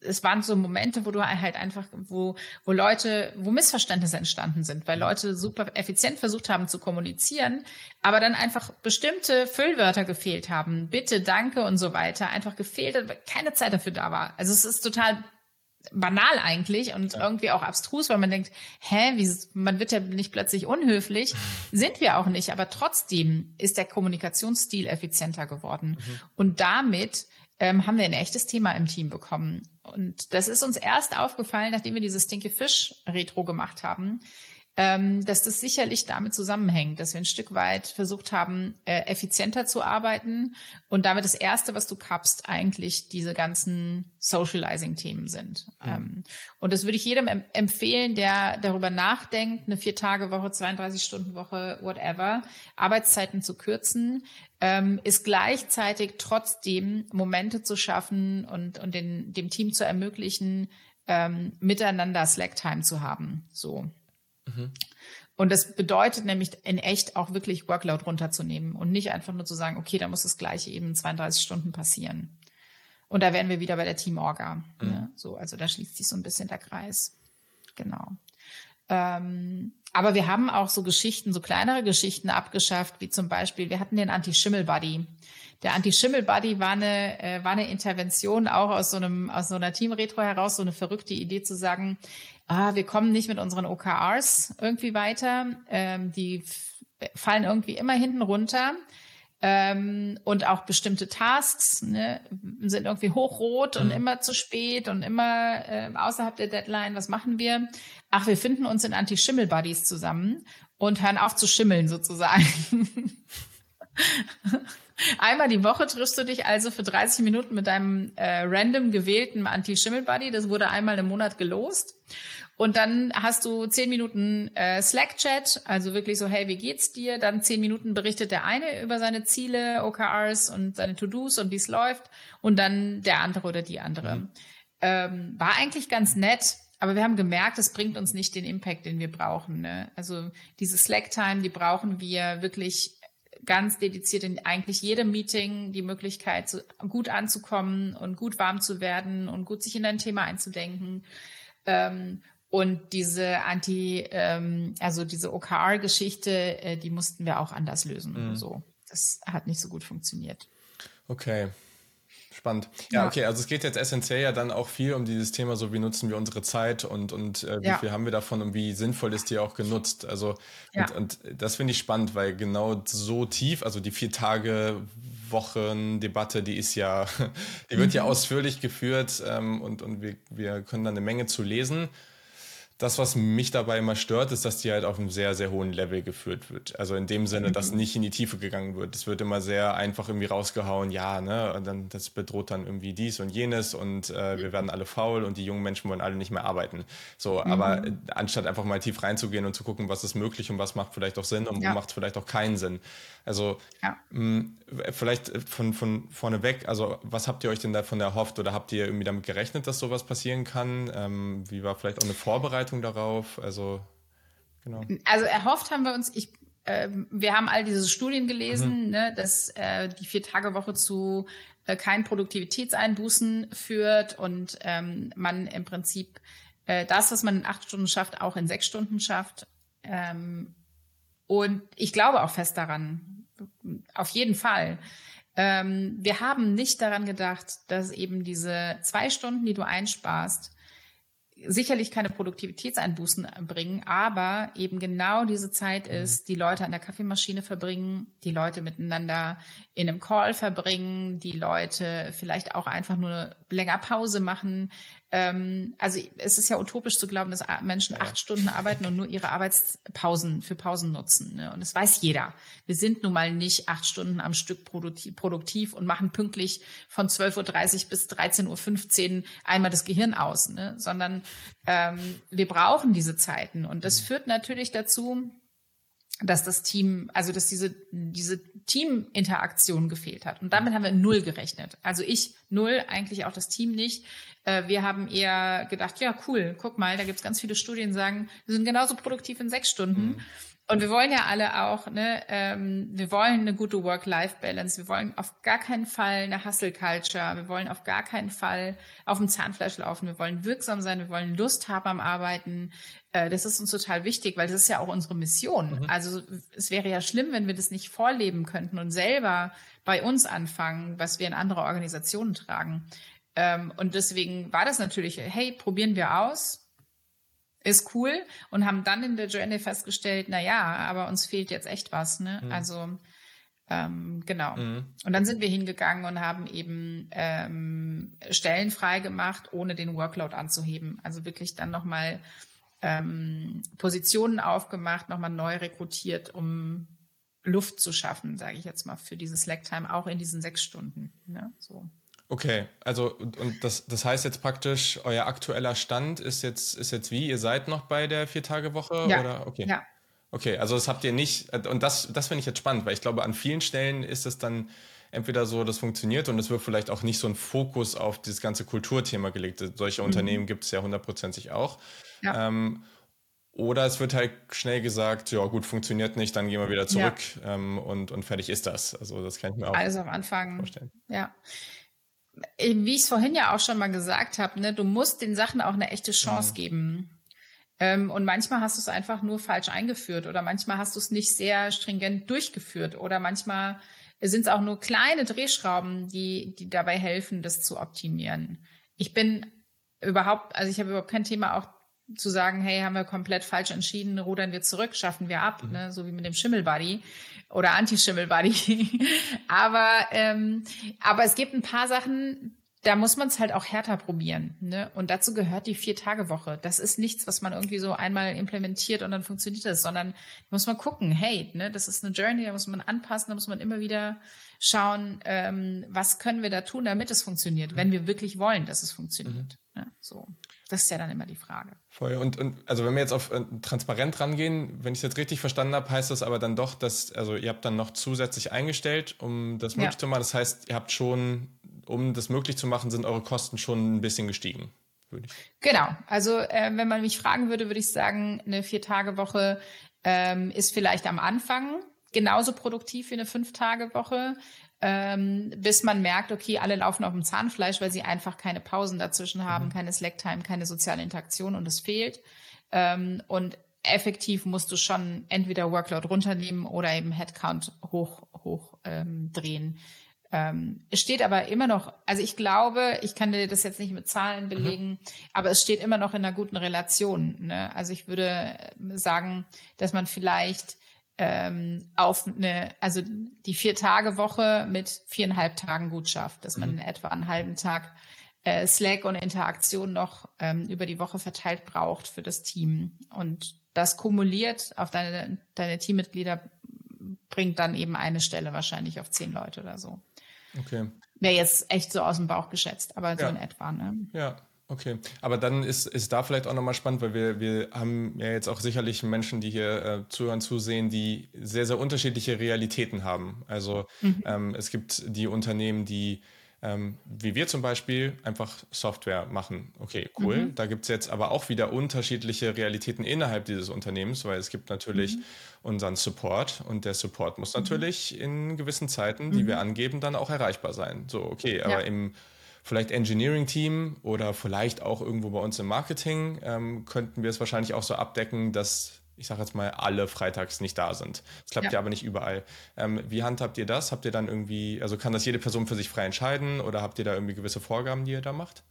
es waren so Momente, wo du halt einfach, wo, wo Leute, wo Missverständnisse entstanden sind, weil Leute super effizient versucht haben zu kommunizieren, aber dann einfach bestimmte Füllwörter gefehlt haben, bitte, danke und so weiter, einfach gefehlt weil keine Zeit dafür da war. Also es ist total banal eigentlich und ja. irgendwie auch abstrus, weil man denkt, hä, wie, man wird ja nicht plötzlich unhöflich. Sind wir auch nicht, aber trotzdem ist der Kommunikationsstil effizienter geworden. Mhm. Und damit ähm, haben wir ein echtes Thema im Team bekommen. Und das ist uns erst aufgefallen, nachdem wir dieses Stinky Fish Retro gemacht haben. Ähm, dass das sicherlich damit zusammenhängt, dass wir ein Stück weit versucht haben, äh, effizienter zu arbeiten und damit das Erste, was du kappst, eigentlich diese ganzen Socializing-Themen sind. Mhm. Und das würde ich jedem em empfehlen, der darüber nachdenkt, eine Vier-Tage-Woche, 32-Stunden-Woche, whatever, Arbeitszeiten zu kürzen, ähm, ist gleichzeitig trotzdem Momente zu schaffen und, und den, dem Team zu ermöglichen, ähm, miteinander Slack-Time zu haben. So. Mhm. Und das bedeutet nämlich in echt auch wirklich Workload runterzunehmen und nicht einfach nur zu sagen, okay, da muss das gleiche eben 32 Stunden passieren. Und da wären wir wieder bei der Teamorga. Mhm. Ne? So, also da schließt sich so ein bisschen der Kreis. Genau. Ähm, aber wir haben auch so Geschichten, so kleinere Geschichten abgeschafft, wie zum Beispiel, wir hatten den Anti-Schimmel-Buddy. Der Anti-Schimmel-Buddy war eine, äh, war eine Intervention auch aus so einem, aus so einer Team-Retro heraus, so eine verrückte Idee zu sagen, ah, wir kommen nicht mit unseren OKRs irgendwie weiter, ähm, die fallen irgendwie immer hinten runter. Ähm, und auch bestimmte Tasks ne, sind irgendwie hochrot und mhm. immer zu spät und immer äh, außerhalb der Deadline. Was machen wir? Ach, wir finden uns in Anti-Schimmel-Buddies zusammen und hören auf zu schimmeln sozusagen. Einmal die Woche triffst du dich also für 30 Minuten mit deinem äh, random gewählten Anti-Schimmel-Buddy. Das wurde einmal im Monat gelost. Und dann hast du zehn Minuten äh, Slack-Chat, also wirklich so, hey, wie geht's dir? Dann zehn Minuten berichtet der eine über seine Ziele, OKRs und seine To-Dos und wie es läuft. Und dann der andere oder die andere. Mhm. Ähm, war eigentlich ganz nett, aber wir haben gemerkt, es bringt uns nicht den Impact, den wir brauchen. Ne? Also diese Slack-Time, die brauchen wir wirklich ganz dediziert in eigentlich jedem Meeting die Möglichkeit, so gut anzukommen und gut warm zu werden und gut sich in dein Thema einzudenken. Ähm, und diese Anti, ähm, also diese OKR-Geschichte, äh, die mussten wir auch anders lösen. Mhm. So, das hat nicht so gut funktioniert. Okay. Spannend. Ja, ja, okay, also es geht jetzt essentiell ja dann auch viel um dieses Thema, so wie nutzen wir unsere Zeit und, und äh, wie ja. viel haben wir davon und wie sinnvoll ist die auch genutzt. Also ja. und, und das finde ich spannend, weil genau so tief, also die vier Tage Wochen-Debatte, die ist ja, die wird mhm. ja ausführlich geführt ähm, und, und wir, wir können da eine Menge zu lesen das, was mich dabei immer stört, ist, dass die halt auf einem sehr, sehr hohen Level geführt wird. Also in dem Sinne, dass mhm. nicht in die Tiefe gegangen wird. Es wird immer sehr einfach irgendwie rausgehauen, ja, ne, und dann, das bedroht dann irgendwie dies und jenes und äh, wir werden alle faul und die jungen Menschen wollen alle nicht mehr arbeiten. So, mhm. aber anstatt einfach mal tief reinzugehen und zu gucken, was ist möglich und was macht vielleicht auch Sinn und ja. wo macht vielleicht auch keinen Sinn. Also ja. mh, vielleicht von, von vorne weg, also was habt ihr euch denn davon erhofft oder habt ihr irgendwie damit gerechnet, dass sowas passieren kann? Ähm, wie war vielleicht auch eine Vorbereitung darauf? Also genau. Also erhofft haben wir uns, ich äh, wir haben all diese Studien gelesen, mhm. ne, dass äh, die Vier-Tage-Woche zu äh, keinen Produktivitätseinbußen führt und ähm, man im Prinzip äh, das, was man in acht Stunden schafft, auch in sechs Stunden schafft. Ähm, und ich glaube auch fest daran, auf jeden Fall. Ähm, wir haben nicht daran gedacht, dass eben diese zwei Stunden, die du einsparst, sicherlich keine Produktivitätseinbußen bringen, aber eben genau diese Zeit mhm. ist, die Leute an der Kaffeemaschine verbringen, die Leute miteinander in einem Call verbringen, die Leute vielleicht auch einfach nur länger Pause machen, ähm, also es ist ja utopisch zu glauben, dass Menschen acht Stunden arbeiten und nur ihre Arbeitspausen für Pausen nutzen. Ne? Und das weiß jeder. Wir sind nun mal nicht acht Stunden am Stück produktiv, und machen pünktlich von 12.30 Uhr bis 13.15 Uhr einmal das Gehirn aus, ne? sondern ähm, wir brauchen diese Zeiten. Und das mhm. führt natürlich dazu, dass das Team, also dass diese, diese Teaminteraktion gefehlt hat. Und damit haben wir null gerechnet. Also ich null, eigentlich auch das Team nicht. Äh, wir haben eher gedacht, ja, cool, guck mal, da gibt's ganz viele Studien, sagen, wir sind genauso produktiv in sechs Stunden. Mhm. Und wir wollen ja alle auch, ne, ähm, wir wollen eine gute Work-Life-Balance. Wir wollen auf gar keinen Fall eine Hustle-Culture. Wir wollen auf gar keinen Fall auf dem Zahnfleisch laufen. Wir wollen wirksam sein. Wir wollen Lust haben am Arbeiten. Äh, das ist uns total wichtig, weil das ist ja auch unsere Mission. Mhm. Also es wäre ja schlimm, wenn wir das nicht vorleben könnten und selber bei uns anfangen, was wir in andere Organisationen tragen. Ähm, und deswegen war das natürlich, hey, probieren wir aus ist cool und haben dann in der Journey festgestellt, na ja, aber uns fehlt jetzt echt was, ne? Mhm. Also ähm, genau. Mhm. Und dann sind wir hingegangen und haben eben ähm, Stellen frei gemacht, ohne den Workload anzuheben. Also wirklich dann nochmal ähm, Positionen aufgemacht, nochmal neu rekrutiert, um Luft zu schaffen, sage ich jetzt mal, für diese Slack-Time, auch in diesen sechs Stunden. Ne? So. Okay, also und, und das, das heißt jetzt praktisch, euer aktueller Stand ist jetzt, ist jetzt wie? Ihr seid noch bei der Vier-Tage-Woche? Ja. Oder? Okay. ja. Okay, also das habt ihr nicht, und das, das finde ich jetzt spannend, weil ich glaube, an vielen Stellen ist es dann entweder so, das funktioniert und es wird vielleicht auch nicht so ein Fokus auf dieses ganze Kulturthema gelegt. Solche mhm. Unternehmen gibt es ja hundertprozentig auch. Ja. Ähm, oder es wird halt schnell gesagt, ja gut, funktioniert nicht, dann gehen wir wieder zurück ja. ähm, und, und fertig ist das. Also das kann ich mir auch also am Anfang, vorstellen. Ja. Wie ich es vorhin ja auch schon mal gesagt habe, ne, du musst den Sachen auch eine echte Chance mhm. geben. Ähm, und manchmal hast du es einfach nur falsch eingeführt oder manchmal hast du es nicht sehr stringent durchgeführt oder manchmal sind es auch nur kleine Drehschrauben, die, die dabei helfen, das zu optimieren. Ich bin überhaupt, also ich habe überhaupt kein Thema auch zu sagen, hey, haben wir komplett falsch entschieden, rudern wir zurück, schaffen wir ab, mhm. ne? so wie mit dem Schimmelbuddy oder Anti-Schimmelbuddy. aber, ähm, aber es gibt ein paar Sachen, da muss man es halt auch härter probieren. Ne? Und dazu gehört die Vier-Tage-Woche. Das ist nichts, was man irgendwie so einmal implementiert und dann funktioniert das, sondern muss man gucken, hey, ne, das ist eine Journey, da muss man anpassen, da muss man immer wieder schauen, ähm, was können wir da tun, damit es funktioniert, wenn wir wirklich wollen, dass es funktioniert. Mhm. Ne? So. Das ist ja dann immer die Frage. Voll. Und, und also wenn wir jetzt auf äh, transparent rangehen, wenn ich es jetzt richtig verstanden habe, heißt das aber dann doch, dass, also ihr habt dann noch zusätzlich eingestellt, um das möglich ja. zu machen. Das heißt, ihr habt schon um das möglich zu machen, sind eure Kosten schon ein bisschen gestiegen. Genau. Also äh, wenn man mich fragen würde, würde ich sagen, eine Vier-Tage-Woche ähm, ist vielleicht am Anfang genauso produktiv wie eine Fünf-Tage-Woche, ähm, bis man merkt, okay, alle laufen auf dem Zahnfleisch, weil sie einfach keine Pausen dazwischen haben, mhm. keine Slack-Time, keine soziale Interaktion und es fehlt. Ähm, und effektiv musst du schon entweder Workload runternehmen oder eben Headcount hoch, hoch ähm, drehen. Ähm, es steht aber immer noch, also ich glaube, ich kann dir das jetzt nicht mit Zahlen mhm. belegen, mhm. aber es steht immer noch in einer guten Relation. Ne? Also ich würde sagen, dass man vielleicht ähm, auf eine, also die Vier-Tage-Woche mit viereinhalb Tagen gut schafft, dass man mhm. etwa einen halben Tag äh, Slack und Interaktion noch ähm, über die Woche verteilt braucht für das Team. Und das kumuliert auf deine, deine Teammitglieder bringt dann eben eine Stelle wahrscheinlich auf zehn Leute oder so. Okay. Wäre jetzt echt so aus dem Bauch geschätzt, aber so ja. in etwa, ne? Ja, Okay, aber dann ist, ist da vielleicht auch nochmal spannend, weil wir, wir haben ja jetzt auch sicherlich Menschen, die hier äh, zuhören, zusehen, die sehr, sehr unterschiedliche Realitäten haben. Also mhm. ähm, es gibt die Unternehmen, die ähm, wie wir zum Beispiel einfach Software machen. Okay, cool. Mhm. Da gibt es jetzt aber auch wieder unterschiedliche Realitäten innerhalb dieses Unternehmens, weil es gibt natürlich mhm. unseren Support und der Support muss mhm. natürlich in gewissen Zeiten, die wir mhm. angeben, dann auch erreichbar sein. So, okay, aber ja. im vielleicht Engineering-Team oder vielleicht auch irgendwo bei uns im Marketing ähm, könnten wir es wahrscheinlich auch so abdecken, dass ich sage jetzt mal, alle freitags nicht da sind. Das klappt ja, ja aber nicht überall. Ähm, wie handhabt ihr das? Habt ihr dann irgendwie, also kann das jede Person für sich frei entscheiden oder habt ihr da irgendwie gewisse Vorgaben, die ihr da macht?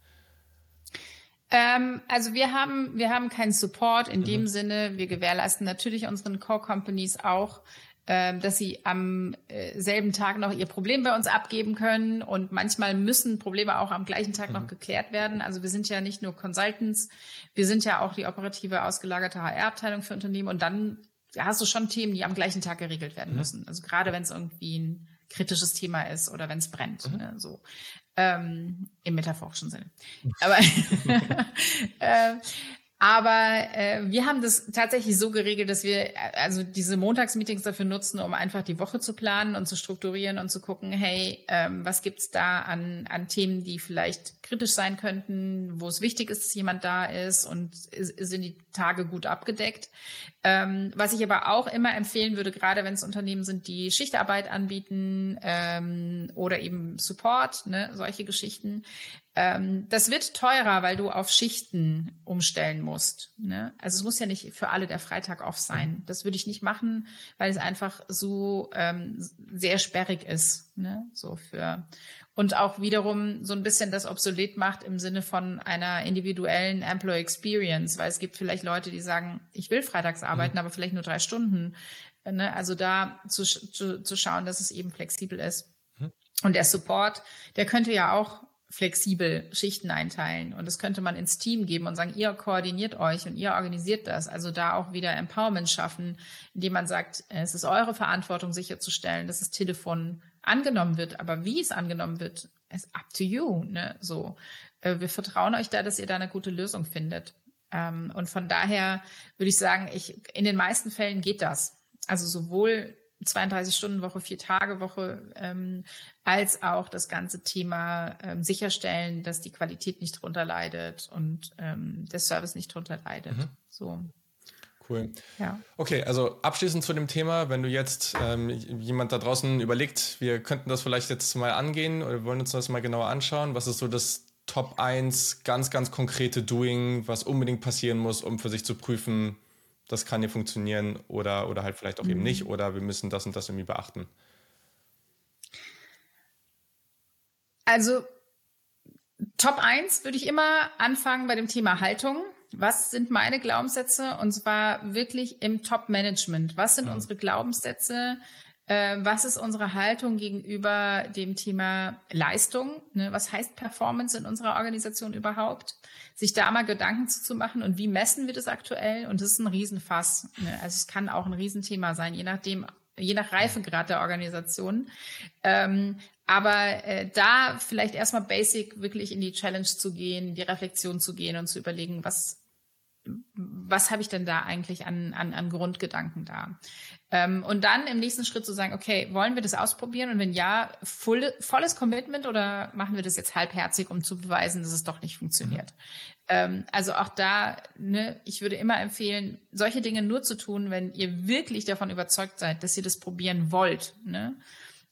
Ähm, also wir haben, wir haben keinen Support in mhm. dem Sinne. Wir gewährleisten natürlich unseren Core-Companies auch ähm, dass sie am äh, selben Tag noch ihr Problem bei uns abgeben können. Und manchmal müssen Probleme auch am gleichen Tag mhm. noch geklärt werden. Also wir sind ja nicht nur Consultants, wir sind ja auch die operative ausgelagerte HR-Abteilung für Unternehmen. Und dann hast du schon Themen, die am gleichen Tag geregelt werden mhm. müssen. Also gerade wenn es irgendwie ein kritisches Thema ist oder wenn es brennt. Mhm. Ne, so. Ähm, Im metaphorischen Sinne. Aber äh, aber äh, wir haben das tatsächlich so geregelt, dass wir äh, also diese Montagsmeetings dafür nutzen, um einfach die Woche zu planen und zu strukturieren und zu gucken, hey, ähm, was gibt's da an, an Themen, die vielleicht kritisch sein könnten, wo es wichtig ist, dass jemand da ist und sind die Tage gut abgedeckt. Ähm, was ich aber auch immer empfehlen würde, gerade wenn es Unternehmen sind, die Schichtarbeit anbieten ähm, oder eben Support, ne, solche Geschichten, ähm, das wird teurer, weil du auf Schichten umstellen musst. Ne? Also es muss ja nicht für alle der Freitag off sein. Das würde ich nicht machen, weil es einfach so ähm, sehr sperrig ist. Ne? So für und auch wiederum so ein bisschen das obsolet macht im Sinne von einer individuellen Employee Experience, weil es gibt vielleicht Leute, die sagen, ich will freitags arbeiten, mhm. aber vielleicht nur drei Stunden. Ne? Also da zu, zu, zu schauen, dass es eben flexibel ist. Mhm. Und der Support, der könnte ja auch flexibel Schichten einteilen. Und das könnte man ins Team geben und sagen, ihr koordiniert euch und ihr organisiert das. Also da auch wieder Empowerment schaffen, indem man sagt, es ist eure Verantwortung sicherzustellen, dass das Telefon angenommen wird. Aber wie es angenommen wird, ist up to you. Ne? So, äh, wir vertrauen euch da, dass ihr da eine gute Lösung findet. Ähm, und von daher würde ich sagen, ich, in den meisten Fällen geht das. Also sowohl 32 Stunden Woche, vier Tage Woche, ähm, als auch das ganze Thema ähm, sicherstellen, dass die Qualität nicht drunter leidet und ähm, der Service nicht drunter leidet. Mhm. So. Cool. Ja. Okay, also abschließend zu dem Thema, wenn du jetzt ähm, jemand da draußen überlegt, wir könnten das vielleicht jetzt mal angehen oder wollen uns das mal genauer anschauen, was ist so das Top 1 ganz, ganz konkrete Doing, was unbedingt passieren muss, um für sich zu prüfen, das kann hier funktionieren oder, oder halt vielleicht auch mhm. eben nicht oder wir müssen das und das irgendwie beachten? Also Top 1 würde ich immer anfangen bei dem Thema Haltung. Was sind meine Glaubenssätze? Und zwar wirklich im Top-Management. Was sind mhm. unsere Glaubenssätze? Äh, was ist unsere Haltung gegenüber dem Thema Leistung? Ne? Was heißt Performance in unserer Organisation überhaupt? Sich da mal Gedanken zu machen und wie messen wir das aktuell? Und das ist ein Riesenfass. Ne? Also es kann auch ein Riesenthema sein, je nachdem, je nach Reifegrad der Organisation. Ähm, aber äh, da vielleicht erstmal basic wirklich in die Challenge zu gehen, die Reflexion zu gehen und zu überlegen, was was habe ich denn da eigentlich an, an, an Grundgedanken da? Ähm, und dann im nächsten Schritt zu sagen, okay, wollen wir das ausprobieren? Und wenn ja, full, volles Commitment oder machen wir das jetzt halbherzig, um zu beweisen, dass es doch nicht funktioniert? Ähm, also auch da, ne, ich würde immer empfehlen, solche Dinge nur zu tun, wenn ihr wirklich davon überzeugt seid, dass ihr das probieren wollt. Ne?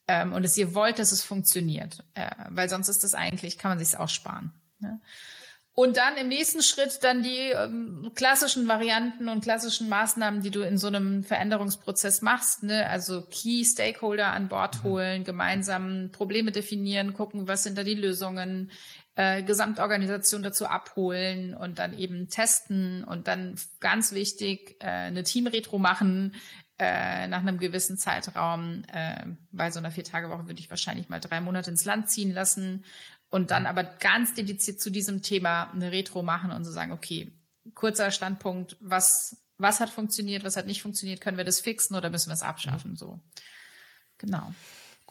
Ähm, und dass ihr wollt, dass es funktioniert. Äh, weil sonst ist das eigentlich, kann man sich auch sparen. Ne? Und dann im nächsten Schritt dann die ähm, klassischen Varianten und klassischen Maßnahmen, die du in so einem Veränderungsprozess machst. Ne? Also Key Stakeholder an Bord mhm. holen, gemeinsam Probleme definieren, gucken, was sind da die Lösungen, äh, Gesamtorganisation dazu abholen und dann eben testen und dann ganz wichtig äh, eine Teamretro machen äh, nach einem gewissen Zeitraum. Äh, bei so einer Vier-Tage-Woche würde ich wahrscheinlich mal drei Monate ins Land ziehen lassen und dann aber ganz dediziert zu diesem Thema eine Retro machen und so sagen, okay, kurzer Standpunkt, was, was hat funktioniert, was hat nicht funktioniert, können wir das fixen oder müssen wir es abschaffen? Mhm. So. Genau.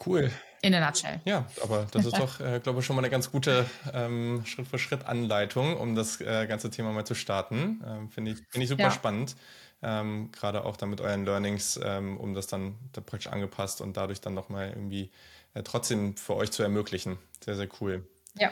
Cool. In a nutshell. Ja, aber das ist doch, äh, glaube ich, schon mal eine ganz gute ähm, Schritt-für-Schritt-Anleitung, um das äh, ganze Thema mal zu starten. Ähm, Finde ich, find ich super ja. spannend. Ähm, Gerade auch dann mit euren Learnings, ähm, um das dann da praktisch angepasst und dadurch dann nochmal irgendwie äh, trotzdem für euch zu ermöglichen. Sehr, sehr cool. Ja.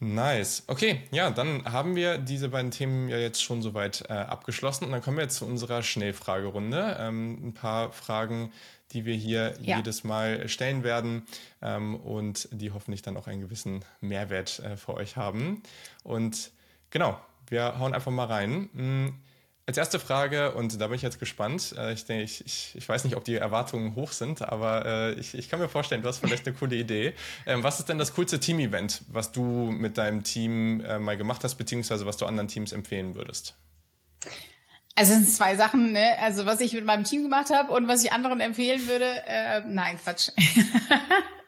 Nice. Okay, ja, dann haben wir diese beiden Themen ja jetzt schon soweit äh, abgeschlossen und dann kommen wir jetzt zu unserer Schnellfragerunde. Ähm, ein paar Fragen, die wir hier ja. jedes Mal stellen werden ähm, und die hoffentlich dann auch einen gewissen Mehrwert äh, für euch haben. Und genau, wir hauen einfach mal rein. Als erste Frage, und da bin ich jetzt gespannt, äh, ich, denke, ich, ich, ich weiß nicht, ob die Erwartungen hoch sind, aber äh, ich, ich kann mir vorstellen, du hast vielleicht eine coole Idee. Ähm, was ist denn das coolste Team-Event, was du mit deinem Team äh, mal gemacht hast, beziehungsweise was du anderen Teams empfehlen würdest? Also es sind zwei Sachen, ne? Also was ich mit meinem Team gemacht habe und was ich anderen empfehlen würde. Äh, nein, Quatsch.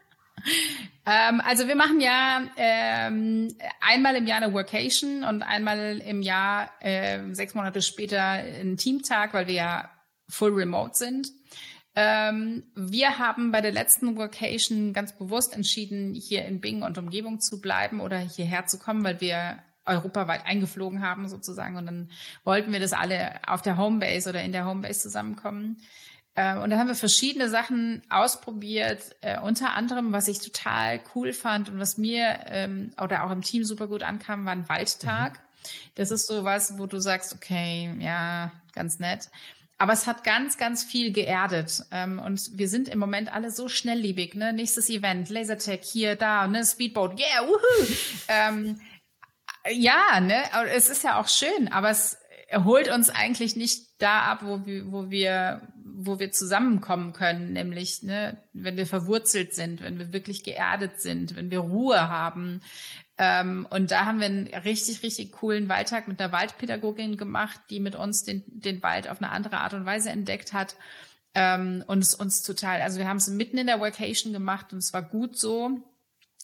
Ähm, also wir machen ja ähm, einmal im Jahr eine Workation und einmal im Jahr äh, sechs Monate später einen Teamtag, weil wir ja full remote sind. Ähm, wir haben bei der letzten Workation ganz bewusst entschieden, hier in Bing und Umgebung zu bleiben oder hierher zu kommen, weil wir europaweit eingeflogen haben sozusagen und dann wollten wir, dass alle auf der Homebase oder in der Homebase zusammenkommen. Ähm, und da haben wir verschiedene Sachen ausprobiert, äh, unter anderem, was ich total cool fand und was mir ähm, oder auch im Team super gut ankam, war ein Waldtag. Mhm. Das ist so was, wo du sagst, okay, ja, ganz nett. Aber es hat ganz, ganz viel geerdet. Ähm, und wir sind im Moment alle so schnelllebig. Ne? Nächstes Event, Lasertag hier, da, ne? Speedboat, yeah, wuhu. ähm, ja, ne? Es ist ja auch schön, aber es holt uns eigentlich nicht da ab, wo wir, wo wir wo wir zusammenkommen können, nämlich ne, wenn wir verwurzelt sind, wenn wir wirklich geerdet sind, wenn wir Ruhe haben. Ähm, und da haben wir einen richtig, richtig coolen Waldtag mit einer Waldpädagogin gemacht, die mit uns den, den Wald auf eine andere Art und Weise entdeckt hat. Ähm, und es uns total, also wir haben es mitten in der Vacation gemacht und es war gut so.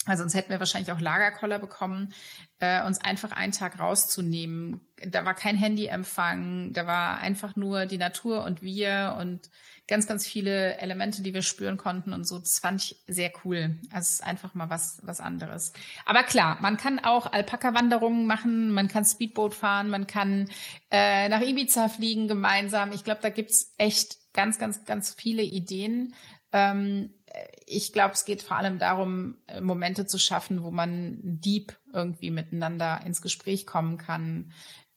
Weil sonst hätten wir wahrscheinlich auch Lagerkoller bekommen, äh, uns einfach einen Tag rauszunehmen. Da war kein Handyempfang, da war einfach nur die Natur und wir und ganz, ganz viele Elemente, die wir spüren konnten und so. Das fand ich sehr cool. Also es ist einfach mal was, was anderes. Aber klar, man kann auch Alpaka-Wanderungen machen, man kann Speedboot fahren, man kann äh, nach Ibiza fliegen gemeinsam. Ich glaube, da gibt's echt ganz, ganz, ganz viele Ideen. Ähm, ich glaube, es geht vor allem darum, äh, Momente zu schaffen, wo man deep irgendwie miteinander ins Gespräch kommen kann,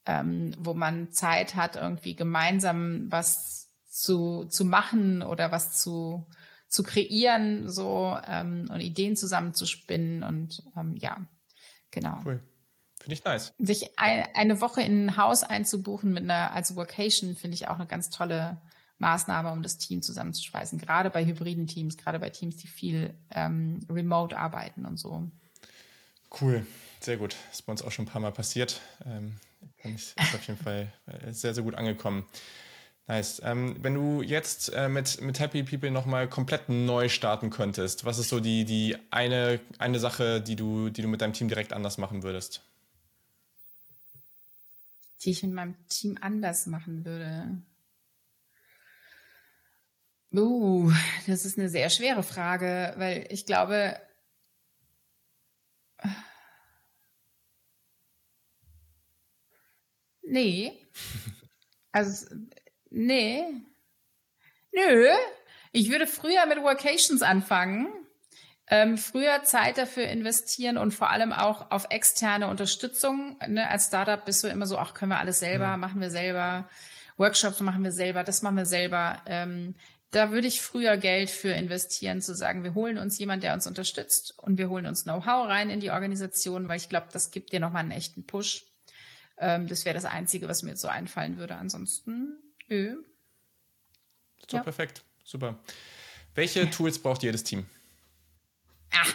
ähm, wo man Zeit hat, irgendwie gemeinsam was zu, zu machen oder was zu, zu kreieren, so ähm, und Ideen zusammenzuspinnen und ähm, ja, genau. Cool. Finde ich nice. Sich ein, eine Woche in ein Haus einzubuchen mit einer als Vocation finde ich auch eine ganz tolle Maßnahme, um das Team zusammenzuschweißen. Gerade bei hybriden Teams, gerade bei Teams, die viel ähm, remote arbeiten und so. Cool, sehr gut. Das ist bei uns auch schon ein paar Mal passiert. Ähm, ist auf jeden Fall äh, sehr, sehr gut angekommen. Nice. Ähm, wenn du jetzt äh, mit, mit Happy People nochmal komplett neu starten könntest, was ist so die, die eine, eine Sache, die du, die du mit deinem Team direkt anders machen würdest? Die ich mit meinem Team anders machen würde. Uh, das ist eine sehr schwere Frage, weil ich glaube, nee. Also, nee. Nö. Ich würde früher mit Workations anfangen. Ähm, früher Zeit dafür investieren und vor allem auch auf externe Unterstützung. Ne? Als Startup bist du immer so, ach, können wir alles selber, ja. machen wir selber. Workshops machen wir selber, das machen wir selber. Ähm, da würde ich früher Geld für investieren, zu sagen, wir holen uns jemand, der uns unterstützt und wir holen uns Know-how rein in die Organisation, weil ich glaube, das gibt dir nochmal einen echten Push. Ähm, das wäre das Einzige, was mir jetzt so einfallen würde. Ansonsten, nö. So, ja. perfekt. Super. Welche Tools braucht jedes Team? Ah,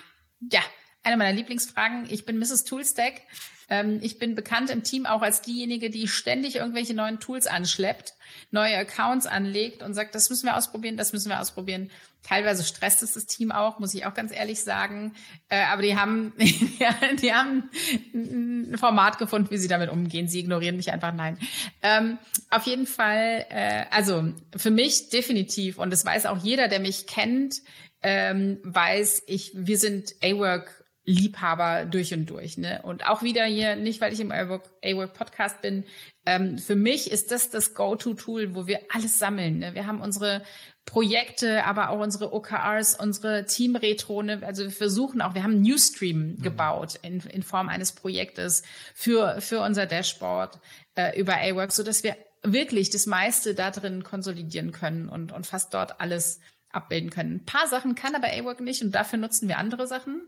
ja, eine meiner Lieblingsfragen. Ich bin Mrs. Toolstack. Ähm, ich bin bekannt im Team auch als diejenige, die ständig irgendwelche neuen Tools anschleppt, neue Accounts anlegt und sagt, das müssen wir ausprobieren, das müssen wir ausprobieren. Teilweise stresst es das Team auch, muss ich auch ganz ehrlich sagen. Äh, aber die haben, die haben ein Format gefunden, wie sie damit umgehen. Sie ignorieren mich einfach, nein. Ähm, auf jeden Fall, äh, also für mich definitiv, und das weiß auch jeder, der mich kennt, ähm, weiß ich, wir sind A-Work Liebhaber durch und durch. Ne? Und auch wieder hier, nicht weil ich im A-Work Podcast bin, ähm, für mich ist das das Go-To-Tool, wo wir alles sammeln. Ne? Wir haben unsere Projekte, aber auch unsere OKRs, unsere Team-Retro. Ne? Also wir versuchen auch, wir haben Newsstream mhm. gebaut in, in Form eines Projektes für, für unser Dashboard äh, über A-Work, so dass wir wirklich das meiste da drin konsolidieren können und, und fast dort alles abbilden können. Ein paar Sachen kann aber A-Work nicht und dafür nutzen wir andere Sachen.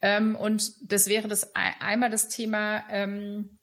Ähm, und das wäre das einmal das Thema ähm,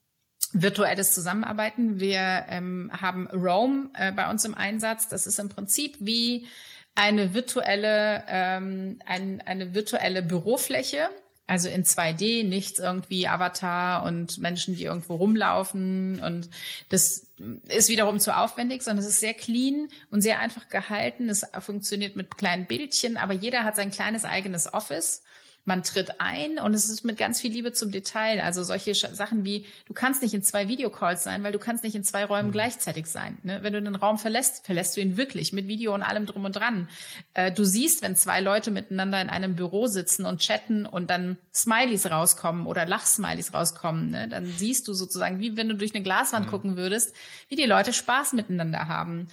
virtuelles Zusammenarbeiten. Wir ähm, haben Roam äh, bei uns im Einsatz. Das ist im Prinzip wie eine virtuelle, ähm, ein, eine virtuelle Bürofläche also in 2D, nichts irgendwie Avatar und Menschen, die irgendwo rumlaufen. Und das ist wiederum zu aufwendig, sondern es ist sehr clean und sehr einfach gehalten. Es funktioniert mit kleinen Bildchen, aber jeder hat sein kleines eigenes Office man tritt ein und es ist mit ganz viel Liebe zum Detail. Also solche Sachen wie, du kannst nicht in zwei Videocalls sein, weil du kannst nicht in zwei Räumen mhm. gleichzeitig sein. Ne? Wenn du den Raum verlässt, verlässt du ihn wirklich mit Video und allem drum und dran. Äh, du siehst, wenn zwei Leute miteinander in einem Büro sitzen und chatten und dann Smileys rauskommen oder Lachsmileys rauskommen, ne? dann siehst du sozusagen, wie wenn du durch eine Glaswand mhm. gucken würdest, wie die Leute Spaß miteinander haben.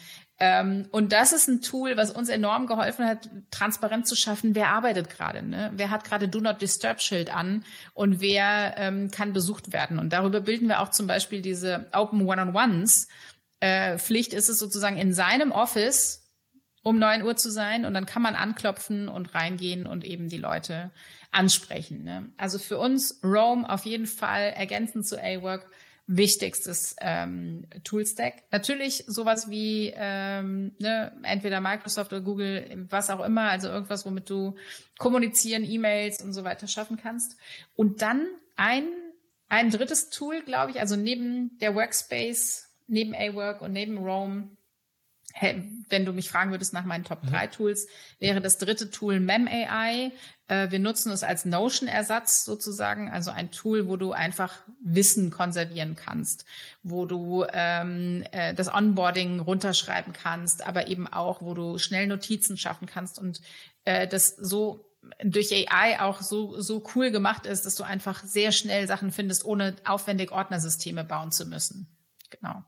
Ähm, und das ist ein Tool, was uns enorm geholfen hat, transparent zu schaffen, wer arbeitet gerade, ne? wer hat gerade Do Not Disturb Schild an und wer ähm, kann besucht werden. Und darüber bilden wir auch zum Beispiel diese Open One-on-Ones. Äh, Pflicht ist es sozusagen in seinem Office um neun Uhr zu sein und dann kann man anklopfen und reingehen und eben die Leute ansprechen. Ne? Also für uns Roam auf jeden Fall ergänzend zu A-Work wichtigstes ähm, Toolstack. Natürlich sowas wie ähm, ne, entweder Microsoft oder Google, was auch immer, also irgendwas, womit du kommunizieren, E-Mails und so weiter schaffen kannst. Und dann ein, ein drittes Tool, glaube ich, also neben der Workspace, neben A-Work und neben Roam, wenn du mich fragen würdest nach meinen Top 3 mhm. Tools, wäre das dritte Tool MemAI. Äh, wir nutzen es als Notion-Ersatz sozusagen, also ein Tool, wo du einfach Wissen konservieren kannst, wo du ähm, äh, das Onboarding runterschreiben kannst, aber eben auch, wo du schnell Notizen schaffen kannst und äh, das so durch AI auch so, so cool gemacht ist, dass du einfach sehr schnell Sachen findest, ohne aufwendig Ordnersysteme bauen zu müssen. Genau.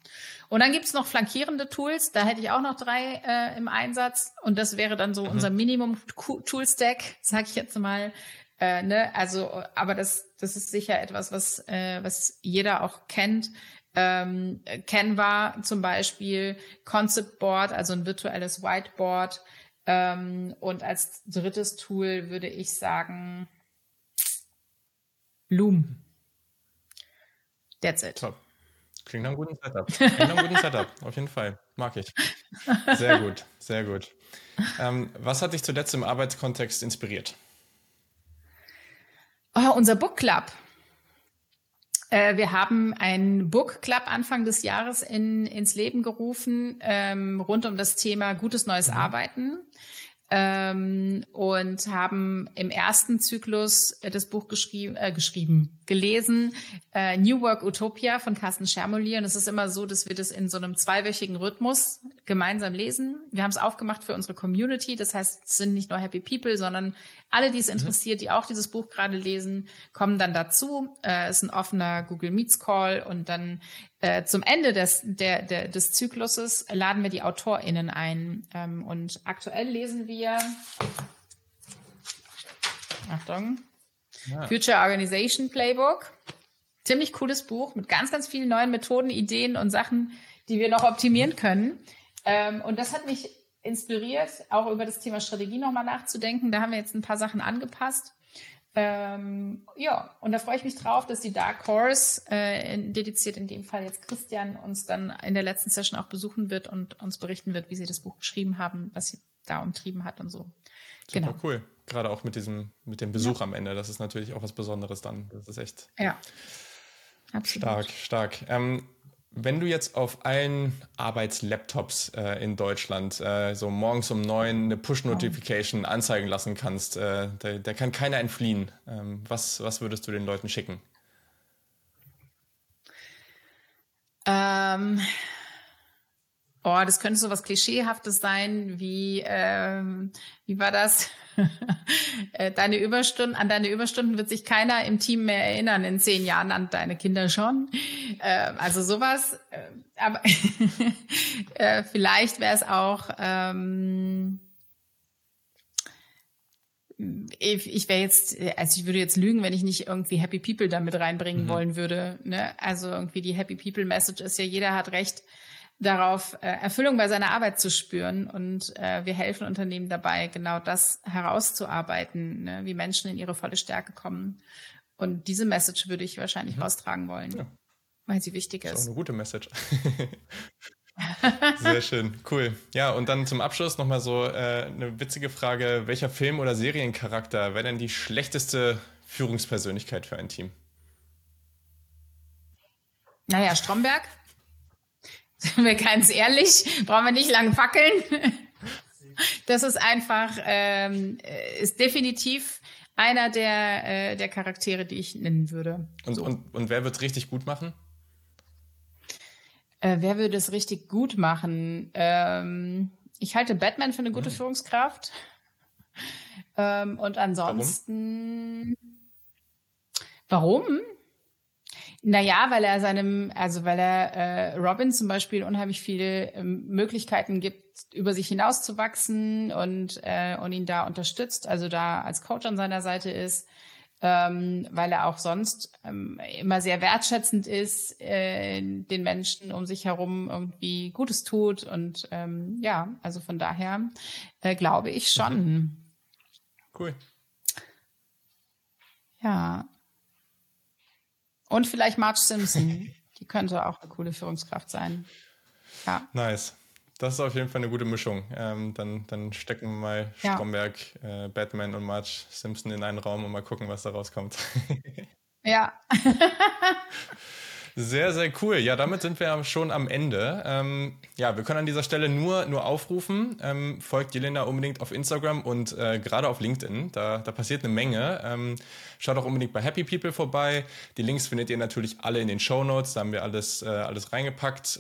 Und dann gibt's noch flankierende Tools. Da hätte ich auch noch drei äh, im Einsatz. Und das wäre dann so mhm. unser Minimum-Tool-Stack, sage ich jetzt mal. Äh, ne? Also, aber das, das ist sicher etwas, was, äh, was jeder auch kennt. Ähm, Canva zum Beispiel, Concept Board, also ein virtuelles Whiteboard. Ähm, und als drittes Tool würde ich sagen Loom. That's it. Top. Klingt nach einem guten Setup. Klingt nach einem guten Setup, auf jeden Fall. Mag ich. Sehr gut, sehr gut. Ähm, was hat dich zuletzt im Arbeitskontext inspiriert? Oh, unser Book Club. Äh, wir haben einen Book Club Anfang des Jahres in, ins Leben gerufen, ähm, rund um das Thema gutes neues mhm. Arbeiten ähm, und haben im ersten Zyklus äh, das Buch geschrieben, äh, geschrieben, gelesen, äh, New Work Utopia von Carsten Schermolier. Und es ist immer so, dass wir das in so einem zweiwöchigen Rhythmus gemeinsam lesen. Wir haben es aufgemacht für unsere Community. Das heißt, es sind nicht nur Happy People, sondern alle, die es mhm. interessiert, die auch dieses Buch gerade lesen, kommen dann dazu. Äh, es ist ein offener Google Meets Call und dann äh, zum Ende des, der, der, des Zykluses laden wir die AutorInnen ein. Ähm, und aktuell lesen wir, Achtung, ja. Future Organization Playbook. Ziemlich cooles Buch mit ganz, ganz vielen neuen Methoden, Ideen und Sachen, die wir noch optimieren können. Ähm, und das hat mich inspiriert, auch über das Thema Strategie nochmal nachzudenken. Da haben wir jetzt ein paar Sachen angepasst. Ähm, ja, und da freue ich mich drauf, dass die Dark Horse, äh, in, dediziert in dem Fall jetzt Christian, uns dann in der letzten Session auch besuchen wird und uns berichten wird, wie sie das Buch geschrieben haben, was sie da umtrieben hat und so. Super genau. cool. Gerade auch mit diesem, mit dem Besuch ja. am Ende. Das ist natürlich auch was Besonderes dann. Das ist echt ja. Absolut. stark, stark. Ähm, wenn du jetzt auf allen Arbeitslaptops äh, in Deutschland äh, so morgens um neun eine Push-Notification anzeigen lassen kannst, äh, da, da, kann keiner entfliehen. Ähm, was, was würdest du den Leuten schicken? Ähm, oh, das könnte so was Klischeehaftes sein, wie, ähm, wie war das? Äh, deine Überstunden, an deine Überstunden wird sich keiner im Team mehr erinnern, in zehn Jahren an deine Kinder schon. Äh, also sowas. Äh, aber äh, vielleicht wäre es auch. Ähm, ich, ich wäre jetzt, also ich würde jetzt lügen, wenn ich nicht irgendwie Happy People damit reinbringen mhm. wollen würde. Ne? Also irgendwie die Happy People Message ist ja, jeder hat recht, darauf, äh, Erfüllung bei seiner Arbeit zu spüren. Und äh, wir helfen Unternehmen dabei, genau das herauszuarbeiten, ne? wie Menschen in ihre volle Stärke kommen. Und diese Message würde ich wahrscheinlich mhm. raustragen wollen, ja. weil sie wichtig ist. Das ist auch eine gute Message. Sehr schön, cool. Ja, und dann zum Abschluss nochmal so äh, eine witzige Frage. Welcher Film- oder Seriencharakter wäre denn die schlechteste Führungspersönlichkeit für ein Team? Naja, Stromberg. Sind wir ganz ehrlich, brauchen wir nicht lang fackeln. Das ist einfach, ähm, ist definitiv einer der, äh, der Charaktere, die ich nennen würde. Und, so. und, und wer wird es richtig gut machen? Äh, wer würde es richtig gut machen? Ähm, ich halte Batman für eine gute mhm. Führungskraft. Ähm, und ansonsten. Warum? Warum? Naja, weil er seinem, also weil er äh, Robin zum Beispiel unheimlich viele ähm, Möglichkeiten gibt, über sich hinauszuwachsen und, äh, und ihn da unterstützt, also da als Coach an seiner Seite ist, ähm, weil er auch sonst ähm, immer sehr wertschätzend ist, äh, den Menschen um sich herum irgendwie Gutes tut. Und ähm, ja, also von daher äh, glaube ich schon. Mhm. Cool. Ja, und vielleicht Marge Simpson. Die könnte auch eine coole Führungskraft sein. Ja. Nice. Das ist auf jeden Fall eine gute Mischung. Ähm, dann, dann stecken wir mal ja. Stromberg, äh, Batman und Marge Simpson in einen Raum und mal gucken, was da rauskommt. ja. Sehr, sehr cool. Ja, damit sind wir schon am Ende. Ähm, ja, wir können an dieser Stelle nur, nur aufrufen. Ähm, folgt Jelena unbedingt auf Instagram und äh, gerade auf LinkedIn. Da, da passiert eine Menge. Ähm, schaut auch unbedingt bei Happy People vorbei. Die Links findet ihr natürlich alle in den Show Notes. Da haben wir alles, äh, alles reingepackt.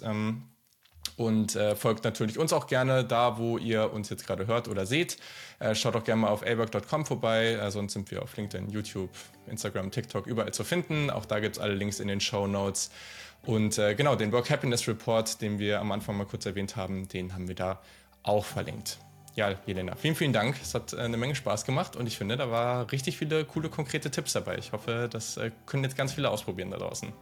Und äh, folgt natürlich uns auch gerne da, wo ihr uns jetzt gerade hört oder seht. Äh, schaut auch gerne mal auf awork.com vorbei. Äh, sonst sind wir auf LinkedIn, YouTube, Instagram, TikTok überall zu finden. Auch da gibt es alle Links in den Show Notes. Und äh, genau, den Work Happiness Report, den wir am Anfang mal kurz erwähnt haben, den haben wir da auch verlinkt. Ja, Jelena, vielen, vielen Dank. Es hat äh, eine Menge Spaß gemacht und ich finde, da war richtig viele coole, konkrete Tipps dabei. Ich hoffe, das äh, können jetzt ganz viele ausprobieren da draußen.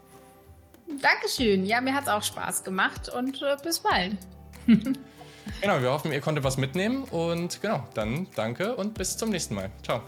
Dankeschön. Ja, mir hat es auch Spaß gemacht und äh, bis bald. genau, wir hoffen, ihr konntet was mitnehmen und genau, dann danke und bis zum nächsten Mal. Ciao.